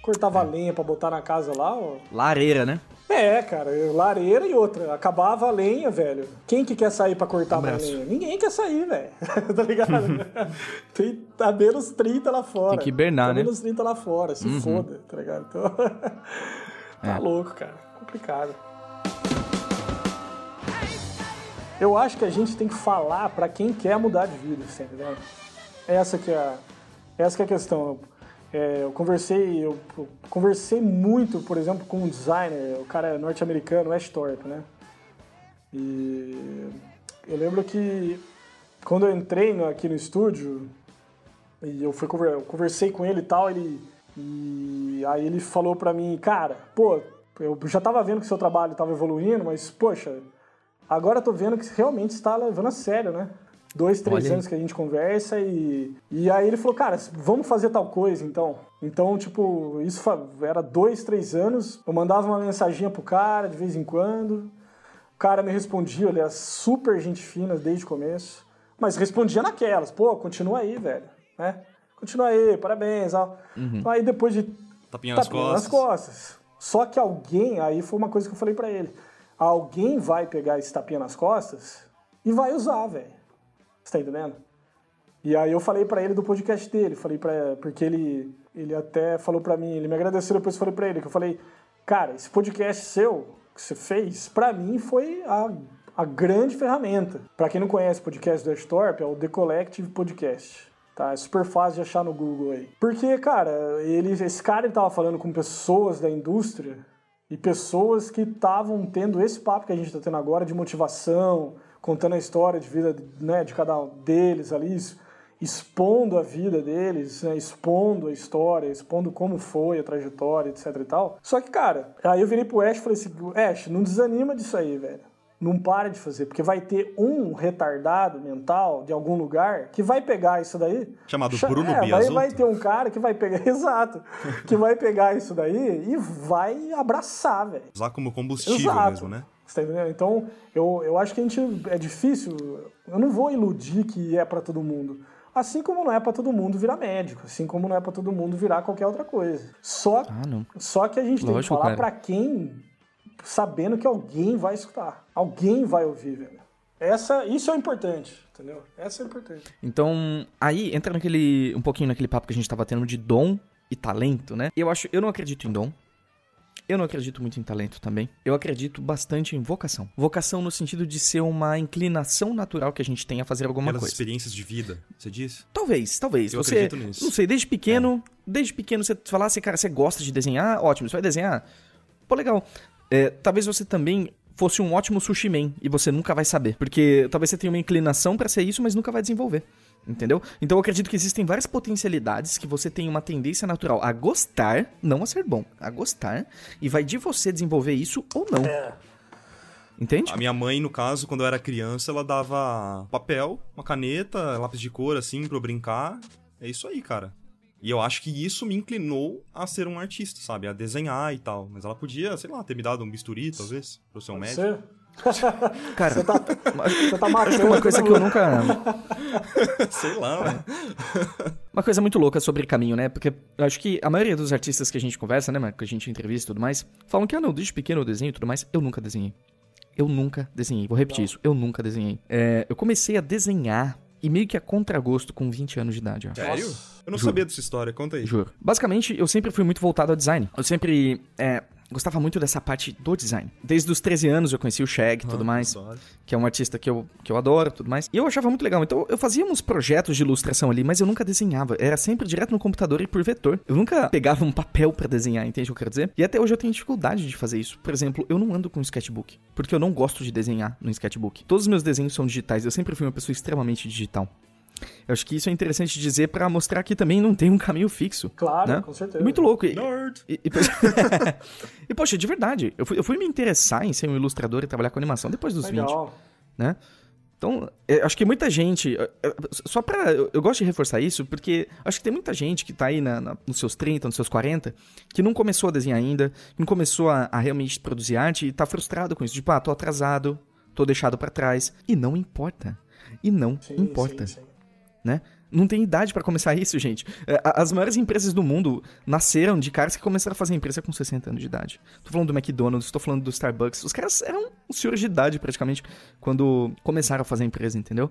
cortava é. lenha para botar na casa lá. Lareira, né? É, cara, lareira e outra. Acabava a lenha, velho. Quem que quer sair para cortar mais lenha? Ninguém quer sair, velho. tá ligado? Tem tá menos 30 lá fora. Tem que hibernar, tá né? menos 30 lá fora, se uhum. foda, tá ligado? Então, tá é. louco, cara. Complicado. Eu acho que a gente tem que falar para quem quer mudar de vida, tá entendeu? Essa que é a, essa que é a questão. É, eu conversei, eu, conversei muito, por exemplo, com um designer, o cara norte-americano, Ash Thorpe, né? E eu lembro que quando eu entrei no, aqui no estúdio, E eu, fui, eu conversei com ele e tal, ele. E aí ele falou pra mim, cara, pô, eu já tava vendo que seu trabalho tava evoluindo, mas, poxa, agora eu tô vendo que realmente está levando a sério, né? Dois, três Olha anos que a gente conversa e. E aí ele falou, cara, vamos fazer tal coisa então. Então, tipo, isso era dois, três anos. Eu mandava uma mensaginha pro cara de vez em quando. O cara me respondia, ele é super gente fina desde o começo. Mas respondia naquelas, pô, continua aí, velho. Né? Continua aí, parabéns. Uhum. Aí depois de. Tapinha, nas, costas. nas costas. Só que alguém, aí foi uma coisa que eu falei para ele. Alguém vai pegar esse tapinha nas costas e vai usar, velho. Você tá entendendo? E aí eu falei para ele do podcast dele, falei para porque ele ele até falou para mim, ele me agradeceu depois eu falei para ele que eu falei, cara, esse podcast seu que você fez, para mim foi a, a grande ferramenta. Para quem não conhece o podcast do Ashtorp, é o The Collective Podcast. Tá, é super fácil de achar no Google aí. Porque, cara, ele, esse cara ele tava falando com pessoas da indústria e pessoas que estavam tendo esse papo que a gente está tendo agora de motivação, contando a história de vida né, de cada um deles ali, expondo a vida deles, né, expondo a história, expondo como foi a trajetória, etc e tal. Só que, cara, aí eu virei pro Ash e falei assim, Ash, não desanima disso aí, velho. Não para de fazer, porque vai ter um retardado mental de algum lugar que vai pegar isso daí. Chamado Bruno é, vai, vai ter um cara que vai pegar, exato, que vai pegar isso daí e vai abraçar, velho. Usar como combustível exato. mesmo, né? Você tá entendendo? Então, eu, eu acho que a gente. É difícil. Eu não vou iludir que é para todo mundo. Assim como não é para todo mundo virar médico, assim como não é para todo mundo virar qualquer outra coisa. Só, ah, só que a gente Lógico, tem que falar para quem sabendo que alguém vai escutar, alguém vai ouvir, velho. Essa, isso é importante, entendeu? Essa é importante. Então, aí entra naquele um pouquinho naquele papo que a gente tava tendo de dom e talento, né? Eu acho, eu não acredito em dom. Eu não acredito muito em talento também. Eu acredito bastante em vocação. Vocação no sentido de ser uma inclinação natural que a gente tem a fazer alguma Aquelas coisa. experiências de vida, você diz? Talvez, talvez. Eu você, acredito nisso. Não sei, desde pequeno, é. desde pequeno você falasse, cara, você gosta de desenhar, ótimo, você vai desenhar. Pô, legal. É, talvez você também fosse um ótimo sushi man e você nunca vai saber. Porque talvez você tenha uma inclinação para ser isso, mas nunca vai desenvolver. Entendeu? Então eu acredito que existem várias potencialidades que você tem uma tendência natural a gostar, não a ser bom, a gostar, e vai de você desenvolver isso ou não. É. Entende? A minha mãe, no caso, quando eu era criança, ela dava papel, uma caneta, lápis de cor, assim, pra eu brincar. É isso aí, cara. E eu acho que isso me inclinou a ser um artista, sabe? A desenhar e tal. Mas ela podia, sei lá, ter me dado um bisturi, talvez, pra eu ser um médico. Cara, você tá, você tá matando. uma coisa que eu nunca. Sei lá, velho. Uma coisa muito louca sobre caminho, né? Porque eu acho que a maioria dos artistas que a gente conversa, né, que a gente entrevista e tudo mais, falam que, ah, não, desde pequeno eu desenho e tudo mais. Eu nunca desenhei. Eu nunca desenhei. Vou repetir não. isso. Eu nunca desenhei. É, eu comecei a desenhar e meio que a contragosto com 20 anos de idade. Ó. Sério? Eu não Juro. sabia dessa história, conta aí. Juro. Basicamente, eu sempre fui muito voltado ao design. Eu sempre é, gostava muito dessa parte do design. Desde os 13 anos eu conheci o Shag e tudo ah, mais, que é um artista que eu, que eu adoro tudo mais. E eu achava muito legal. Então eu fazia uns projetos de ilustração ali, mas eu nunca desenhava. Era sempre direto no computador e por vetor. Eu nunca pegava um papel para desenhar, entende o que eu quero dizer? E até hoje eu tenho dificuldade de fazer isso. Por exemplo, eu não ando com um sketchbook, porque eu não gosto de desenhar no sketchbook. Todos os meus desenhos são digitais, eu sempre fui uma pessoa extremamente digital. Eu acho que isso é interessante dizer para mostrar que também não tem um caminho fixo. Claro, né? com certeza. Muito louco. E, Nerd. E, e, e, poxa, de verdade, eu fui, eu fui, me interessar em ser um ilustrador e trabalhar com animação depois dos Legal. 20. Né? Então, acho que muita gente. Só pra. Eu, eu, gosto de reforçar isso, porque acho que tem muita gente que tá aí na, na, nos seus 30, nos seus 40, que não começou a desenhar ainda, que não começou a, a realmente produzir arte e tá frustrado com isso. Tipo, ah, tô atrasado, tô deixado para trás. E não importa. E não sim, importa. Sim, sim né? Não tem idade para começar isso, gente. É, as maiores empresas do mundo nasceram de caras que começaram a fazer empresa com 60 anos de idade. Tô falando do McDonald's, tô falando do Starbucks. Os caras eram senhores de idade praticamente quando começaram a fazer empresa, entendeu?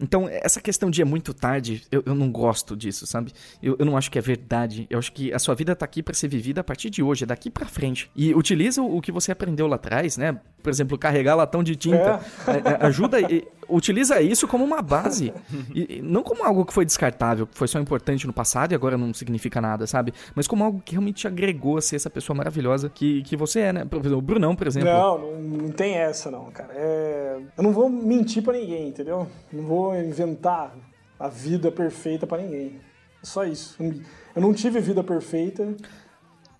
Então, essa questão de é muito tarde, eu, eu não gosto disso, sabe? Eu, eu, não acho que é verdade. Eu acho que a sua vida tá aqui para ser vivida a partir de hoje, é daqui para frente. E utiliza o, o que você aprendeu lá atrás, né? Por exemplo, carregar latão de tinta. É. É, é ajuda. E, utiliza isso como uma base. E, não como algo que foi descartável, que foi só importante no passado e agora não significa nada, sabe? Mas como algo que realmente te agregou a ser essa pessoa maravilhosa que, que você é, né? Por exemplo, o Brunão, por exemplo. Não, não, não tem essa, não, cara. É... Eu não vou mentir para ninguém, entendeu? Não vou inventar a vida perfeita para ninguém. Só isso. Eu não tive vida perfeita.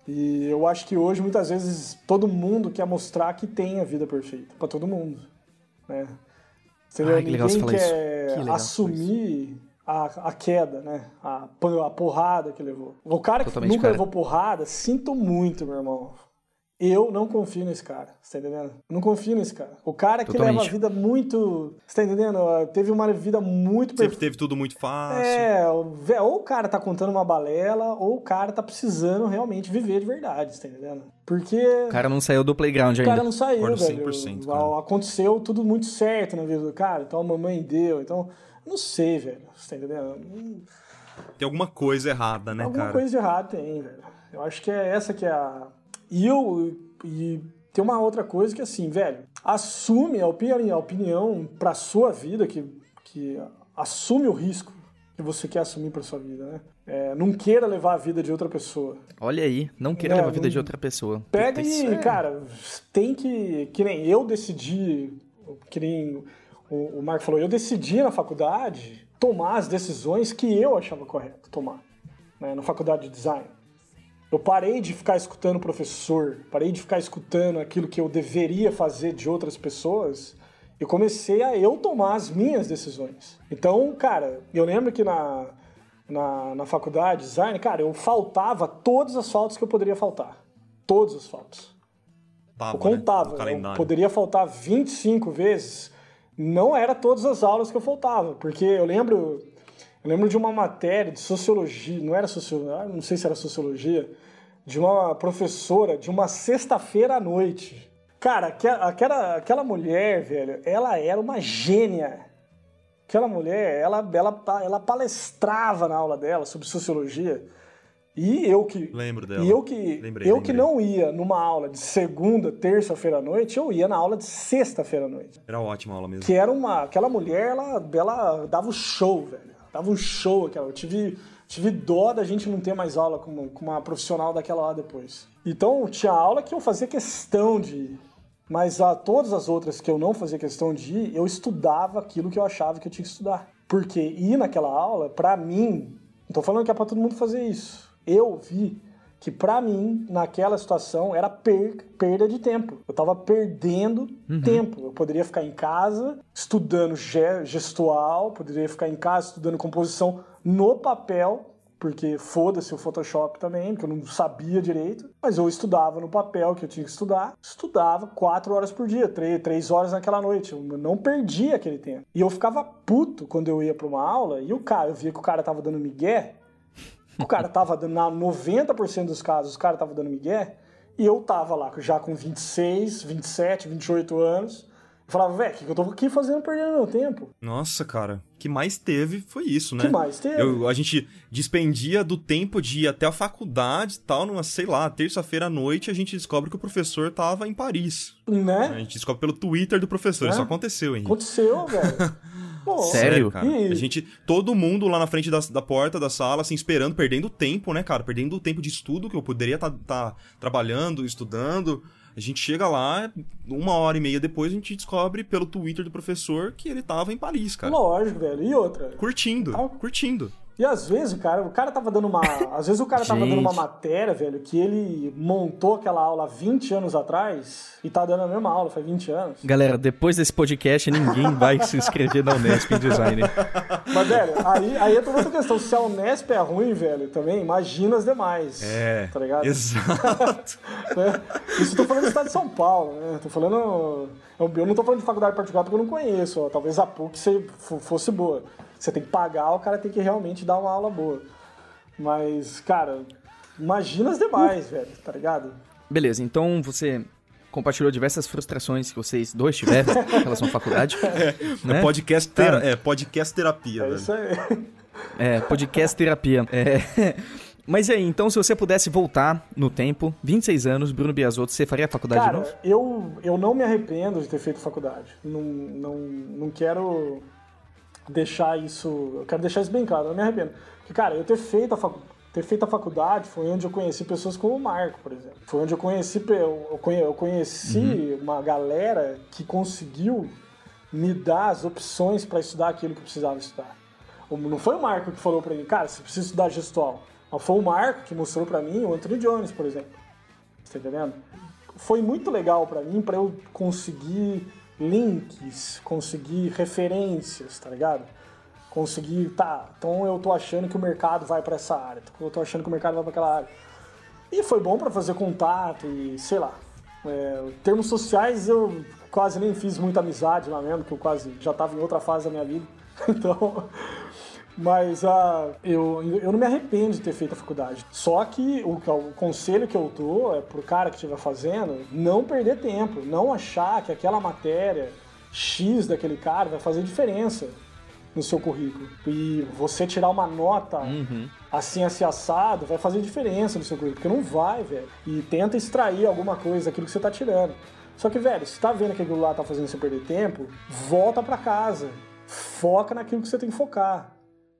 E eu acho que hoje, muitas vezes, todo mundo quer mostrar que tem a vida perfeita. para todo mundo. Né? Entendeu? Ai, que Ninguém quer que assumir a, a, queda, né? A, a porrada que levou. O cara Totalmente que nunca cara. levou porrada, sinto muito, meu irmão. Eu não confio nesse cara, você tá entendendo? Eu não confio nesse cara. O cara que Totalmente. leva a vida muito. Você tá entendendo? Teve uma vida muito Sempre perfe... teve tudo muito fácil. É, ou o cara tá contando uma balela, ou o cara tá precisando realmente viver de verdade, você tá entendendo? Porque. O cara não saiu do playground ainda. O cara não saiu, velho. 100%, cara. Aconteceu tudo muito certo na vida do cara, então a mamãe deu, então. Não sei, velho. Você tá entendendo? Tem alguma coisa errada, né, alguma cara? Alguma coisa errada tem, velho. Eu acho que é essa que é a e eu. E tem uma outra coisa que, assim, velho, assume a opinião, a opinião pra sua vida, que, que assume o risco que você quer assumir pra sua vida, né? É, não queira levar a vida de outra pessoa. Olha aí, não queira é, levar a vida de outra pessoa. Pega Puta, e, é... cara, tem que. Que nem eu decidi, que nem o, o Marco falou, eu decidi na faculdade tomar as decisões que eu achava correto tomar, né, na faculdade de design. Eu parei de ficar escutando o professor, parei de ficar escutando aquilo que eu deveria fazer de outras pessoas e comecei a eu tomar as minhas decisõões. Então, cara, eu lembro que na, na, na faculdade de design, cara, eu faltava todas as faltas que eu poderia faltar. Todas as faltas. Tava, eu contava, né? eu poderia faltar 25 vezes. Não era todas as aulas que eu faltava, porque eu lembro eu lembro de uma matéria de sociologia, não era sociologia, não sei se era sociologia, de uma professora de uma sexta-feira à noite. Cara, aquela, aquela mulher, velho, ela era uma gênia. Aquela mulher, ela, ela, ela palestrava na aula dela sobre sociologia. E eu que. Lembro dela. E eu que, lembrei, eu lembrei. que não ia numa aula de segunda, terça-feira à noite, eu ia na aula de sexta-feira à noite. Era ótima aula mesmo. Que era uma. Aquela mulher, ela, ela dava o show, velho. Tava um show aquela. Eu tive, tive dó da gente não ter mais aula com, com uma profissional daquela lá depois. Então tinha aula que eu fazia questão de ir. Mas a todas as outras que eu não fazia questão de ir, eu estudava aquilo que eu achava que eu tinha que estudar. Porque ir naquela aula, para mim, não tô falando que é pra todo mundo fazer isso. Eu vi que para mim, naquela situação, era per perda de tempo. Eu tava perdendo uhum. tempo. Eu poderia ficar em casa estudando gestual, poderia ficar em casa estudando composição no papel, porque foda-se o Photoshop também, porque eu não sabia direito, mas eu estudava no papel que eu tinha que estudar, estudava quatro horas por dia, três, três horas naquela noite, eu não perdia aquele tempo. E eu ficava puto quando eu ia para uma aula e o cara, eu via que o cara tava dando migué, o cara tava dando, na 90% dos casos, o cara tava dando migué, e eu tava lá já com 26, 27, 28 anos. Eu falava, velho, o que eu tô aqui fazendo perdendo meu tempo? Nossa, cara, o que mais teve foi isso, né? O que mais teve? Eu, a gente despendia do tempo de ir até a faculdade e tal, numa, sei lá, terça-feira à noite, a gente descobre que o professor tava em Paris. Né? A gente descobre pelo Twitter do professor, é? isso aconteceu, hein? Aconteceu, velho. Pô, Sério? cara. A gente, todo mundo lá na frente da, da porta da sala, assim, esperando, perdendo tempo, né, cara? Perdendo o tempo de estudo que eu poderia estar tá, tá trabalhando, estudando. A gente chega lá, uma hora e meia depois, a gente descobre pelo Twitter do professor que ele tava em Paris, cara. Lógico, velho. E outra? Curtindo, ah. curtindo. E às vezes, cara, o cara tava dando uma. Às vezes o cara tava dando uma matéria, velho, que ele montou aquela aula 20 anos atrás e tá dando a mesma aula, faz 20 anos. Galera, depois desse podcast, ninguém vai se inscrever na Unesp em design. Mas, velho, aí, aí é toda outra questão. Se a Unesp é ruim, velho, também, imagina as demais. É. Tá ligado? Exato. é, isso eu tô falando do estado de São Paulo, né? Tô falando. Eu não tô falando de faculdade particular porque eu não conheço. Ó. Talvez a PUC fosse boa. Você tem que pagar, o cara tem que realmente dar uma aula boa. Mas, cara, imagina as demais, uh. velho, tá ligado? Beleza, então você compartilhou diversas frustrações que vocês dois tiveram em relação à faculdade. É, né? é, podcast, tera tá. é podcast terapia, é velho. Isso aí. É, podcast terapia. É. Mas e aí, então, se você pudesse voltar no tempo, 26 anos, Bruno Biasotto, você faria a faculdade Cara, de novo? Eu, eu não me arrependo de ter feito faculdade. Não, não, não quero deixar isso. Eu quero deixar isso bem claro, eu não me arrependo. Porque, cara, eu ter feito a faculdade ter feito a faculdade foi onde eu conheci pessoas como o Marco, por exemplo. Foi onde eu conheci, eu conheci uhum. uma galera que conseguiu me dar as opções para estudar aquilo que eu precisava estudar. Não foi o Marco que falou para mim, cara, você precisa estudar gestual. Mas foi o Marco que mostrou para mim o Anthony Jones, por exemplo. Você tá entendendo? Foi muito legal para mim para eu conseguir links, conseguir referências, tá ligado? Conseguir, tá, então eu tô achando que o mercado vai para essa área, eu tô achando que o mercado vai para aquela área. E foi bom para fazer contato e sei lá. É, termos sociais eu quase nem fiz muita amizade lá mesmo, que eu quase já tava em outra fase da minha vida. Então, mas uh, eu, eu não me arrependo de ter feito a faculdade. Só que o, o conselho que eu dou é pro cara que estiver fazendo não perder tempo, não achar que aquela matéria X daquele cara vai fazer diferença no seu currículo. E você tirar uma nota uhum. assim, assim, assado, vai fazer diferença no seu currículo, porque não vai, velho. E tenta extrair alguma coisa daquilo que você tá tirando. Só que, velho, se tá vendo que aquilo lá tá fazendo você perder tempo, volta para casa. Foca naquilo que você tem que focar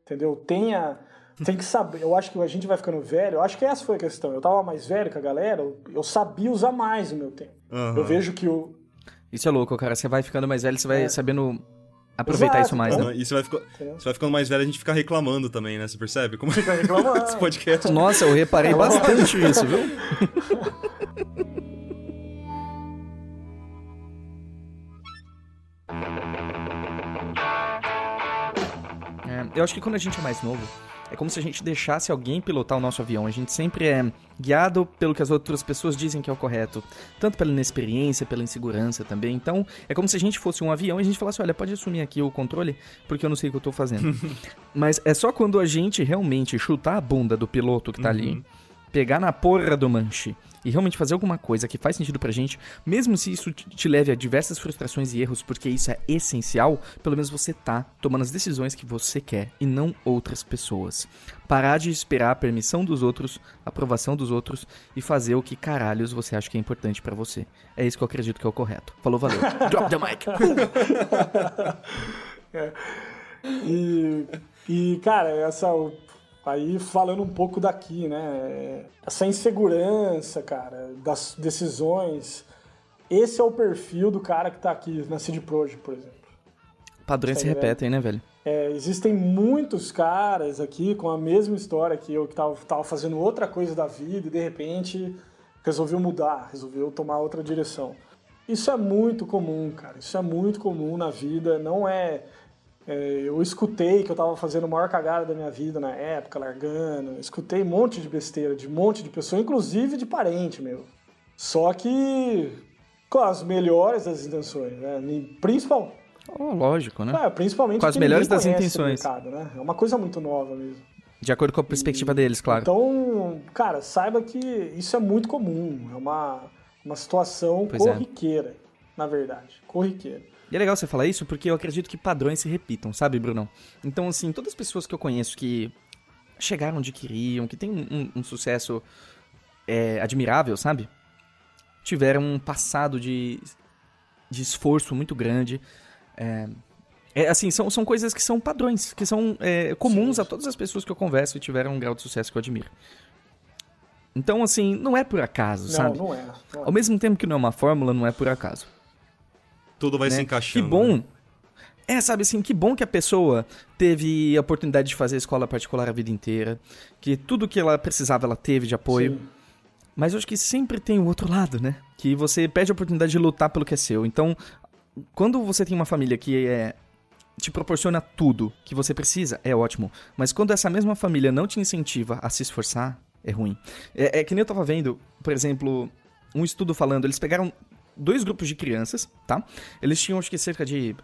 entendeu? Tenha. Tem que saber. Eu acho que a gente vai ficando velho. Eu acho que essa foi a questão. Eu tava mais velho que a galera, eu sabia usar mais o meu tempo. Uhum. Eu vejo que o. Isso é louco, cara. Você vai ficando mais velho, você vai é. sabendo aproveitar Exato. isso mais, né? E você vai, ficar, você vai ficando mais velho, a gente fica reclamando também, né? Você percebe? Como fica reclamando. esse podcast. Nossa, eu reparei bastante isso, viu? eu acho que quando a gente é mais novo, é como se a gente deixasse alguém pilotar o nosso avião. A gente sempre é guiado pelo que as outras pessoas dizem que é o correto, tanto pela inexperiência, pela insegurança também. Então, é como se a gente fosse um avião e a gente falasse: olha, pode assumir aqui o controle, porque eu não sei o que eu tô fazendo. Mas é só quando a gente realmente chutar a bunda do piloto que tá uhum. ali, pegar na porra do manche e realmente fazer alguma coisa que faz sentido pra gente, mesmo se isso te leve a diversas frustrações e erros, porque isso é essencial, pelo menos você tá tomando as decisões que você quer e não outras pessoas. Parar de esperar a permissão dos outros, a aprovação dos outros e fazer o que caralhos você acha que é importante para você. É isso que eu acredito que é o correto. Falou, valeu. Drop the mic. é. E, e, cara, essa Aí falando um pouco daqui, né? Essa insegurança, cara, das decisões. Esse é o perfil do cara que tá aqui na Cid Project, por exemplo. Padrões se repetem, né, velho? É, existem muitos caras aqui com a mesma história que eu, que tava, tava fazendo outra coisa da vida e de repente resolveu mudar, resolveu tomar outra direção. Isso é muito comum, cara. Isso é muito comum na vida. Não é, eu escutei que eu tava fazendo a maior cagada da minha vida na época, largando. Escutei um monte de besteira de um monte de pessoa, inclusive de parente meu. Só que com as melhores das intenções, né? Principal. Oh, lógico, né? É, principalmente com as melhores das intenções. Mercado, né? É uma coisa muito nova mesmo. De acordo com a perspectiva e, deles, claro. Então, cara, saiba que isso é muito comum. É uma, uma situação pois é. corriqueira, é. na verdade. Corriqueira. E é legal você falar isso porque eu acredito que padrões se repitam, sabe, Brunão? Então, assim, todas as pessoas que eu conheço que chegaram onde queriam, que têm um, um sucesso é, admirável, sabe? Tiveram um passado de, de esforço muito grande. É, é, assim, são, são coisas que são padrões, que são é, comuns Sim. a todas as pessoas que eu converso e tiveram um grau de sucesso que eu admiro. Então, assim, não é por acaso, não, sabe? Não é, não é. Ao mesmo tempo que não é uma fórmula, não é por acaso tudo vai né? se encaixando. Que bom. Né? É, sabe assim, que bom que a pessoa teve a oportunidade de fazer escola particular a vida inteira, que tudo que ela precisava ela teve de apoio. Sim. Mas eu acho que sempre tem o outro lado, né? Que você pede a oportunidade de lutar pelo que é seu. Então, quando você tem uma família que é te proporciona tudo que você precisa, é ótimo. Mas quando essa mesma família não te incentiva a se esforçar, é ruim. É, é que nem eu tava vendo, por exemplo, um estudo falando, eles pegaram dois grupos de crianças, tá? Eles tinham, acho que cerca de.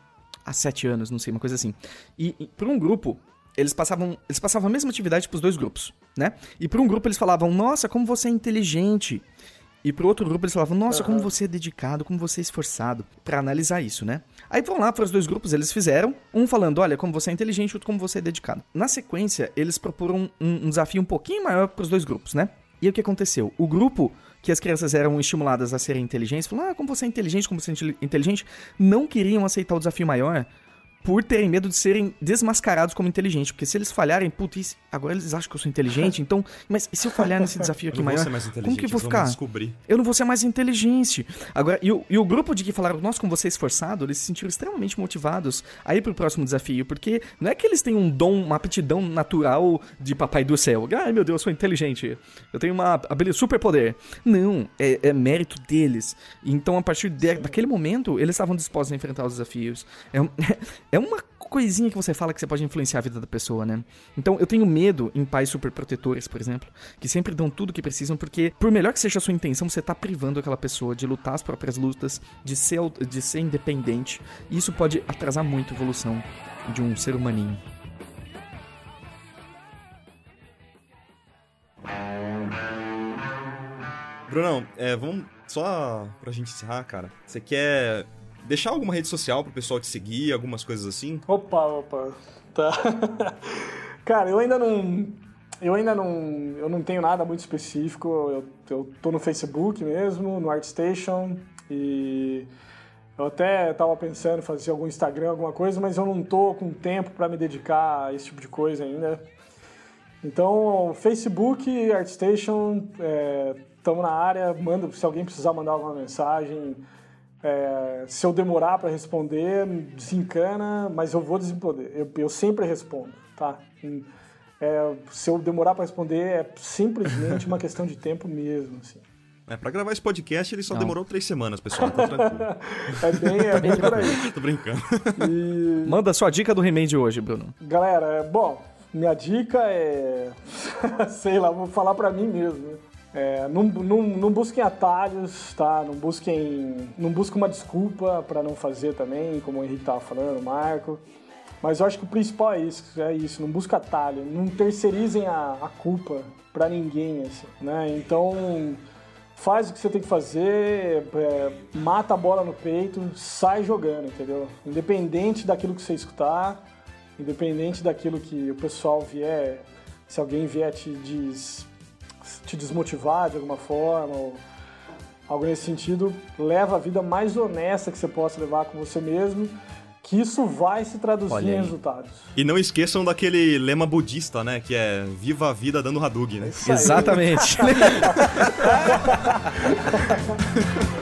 há sete anos, não sei, uma coisa assim. E, e por um grupo, eles passavam, eles passavam a mesma atividade pros dois grupos, né? E por um grupo eles falavam, nossa, como você é inteligente. E pro outro grupo eles falavam, nossa, uhum. como você é dedicado, como você é esforçado, para analisar isso, né? Aí vão lá para os dois grupos, eles fizeram, um falando, olha, como você é inteligente, outro como você é dedicado. Na sequência, eles proporam um, um desafio um pouquinho maior para os dois grupos, né? E o que aconteceu? O grupo que as crianças eram estimuladas a serem inteligentes, falaram, ah, como você é inteligente, como você é inteligente, não queriam aceitar o desafio maior, por terem medo de serem desmascarados como inteligentes. Porque se eles falharem, putz, agora eles acham que eu sou inteligente, então. Mas se eu falhar nesse desafio aqui maior, como que eu vou ficar? Descobrir. Eu não vou ser mais inteligente. Agora, e o, e o grupo de que falaram, nós como você é esforçado, eles se sentiram extremamente motivados a ir pro próximo desafio. Porque não é que eles têm um dom, uma aptidão natural de papai do céu. Ai meu Deus, eu sou inteligente. Eu tenho uma habilidade super poder. Não, é, é mérito deles. Então, a partir de, daquele momento, eles estavam dispostos a enfrentar os desafios. É, é uma coisinha que você fala que você pode influenciar a vida da pessoa, né? Então, eu tenho medo em pais superprotetores, por exemplo, que sempre dão tudo o que precisam, porque, por melhor que seja a sua intenção, você tá privando aquela pessoa de lutar as próprias lutas, de ser, de ser independente. E isso pode atrasar muito a evolução de um ser humaninho. Brunão, é, vamos só pra gente encerrar, cara. Você quer deixar alguma rede social pro pessoal te seguir, algumas coisas assim? Opa, opa. Tá. cara, eu ainda não. Eu ainda não. Eu não tenho nada muito específico. Eu, eu tô no Facebook mesmo, no ArtStation. E. Eu até estava pensando em fazer algum Instagram, alguma coisa, mas eu não tô com tempo para me dedicar a esse tipo de coisa ainda. Então, Facebook, ArtStation, estamos é, na área. Manda, se alguém precisar mandar alguma mensagem, é, se eu demorar para responder, desencana, mas eu vou responder. Eu, eu sempre respondo, tá? É, se eu demorar para responder, é simplesmente uma questão de tempo mesmo, assim. É, pra gravar esse podcast ele só Não. demorou três semanas, pessoal. Tá tranquilo. é bem, é bem por aí. Tô brincando. E... Manda a sua dica do remédio hoje, Bruno. Galera, é, bom, minha dica é. sei lá, vou falar pra mim mesmo. É, não, não, não busquem atalhos, tá? Não busquem. Não busquem uma desculpa para não fazer também, como o Henrique tava falando, o Marco. Mas eu acho que o principal é isso, é isso, não busca atalho, não terceirizem a, a culpa para ninguém, assim, né? Então faz o que você tem que fazer, é, mata a bola no peito, sai jogando, entendeu? Independente daquilo que você escutar, independente daquilo que o pessoal vier, se alguém vier te, des, te desmotivar de alguma forma, ou algo nesse sentido, leva a vida mais honesta que você possa levar com você mesmo, que isso vai se traduzir em resultados. E não esqueçam daquele lema budista, né, que é viva a vida dando Hadouken, né? Exatamente.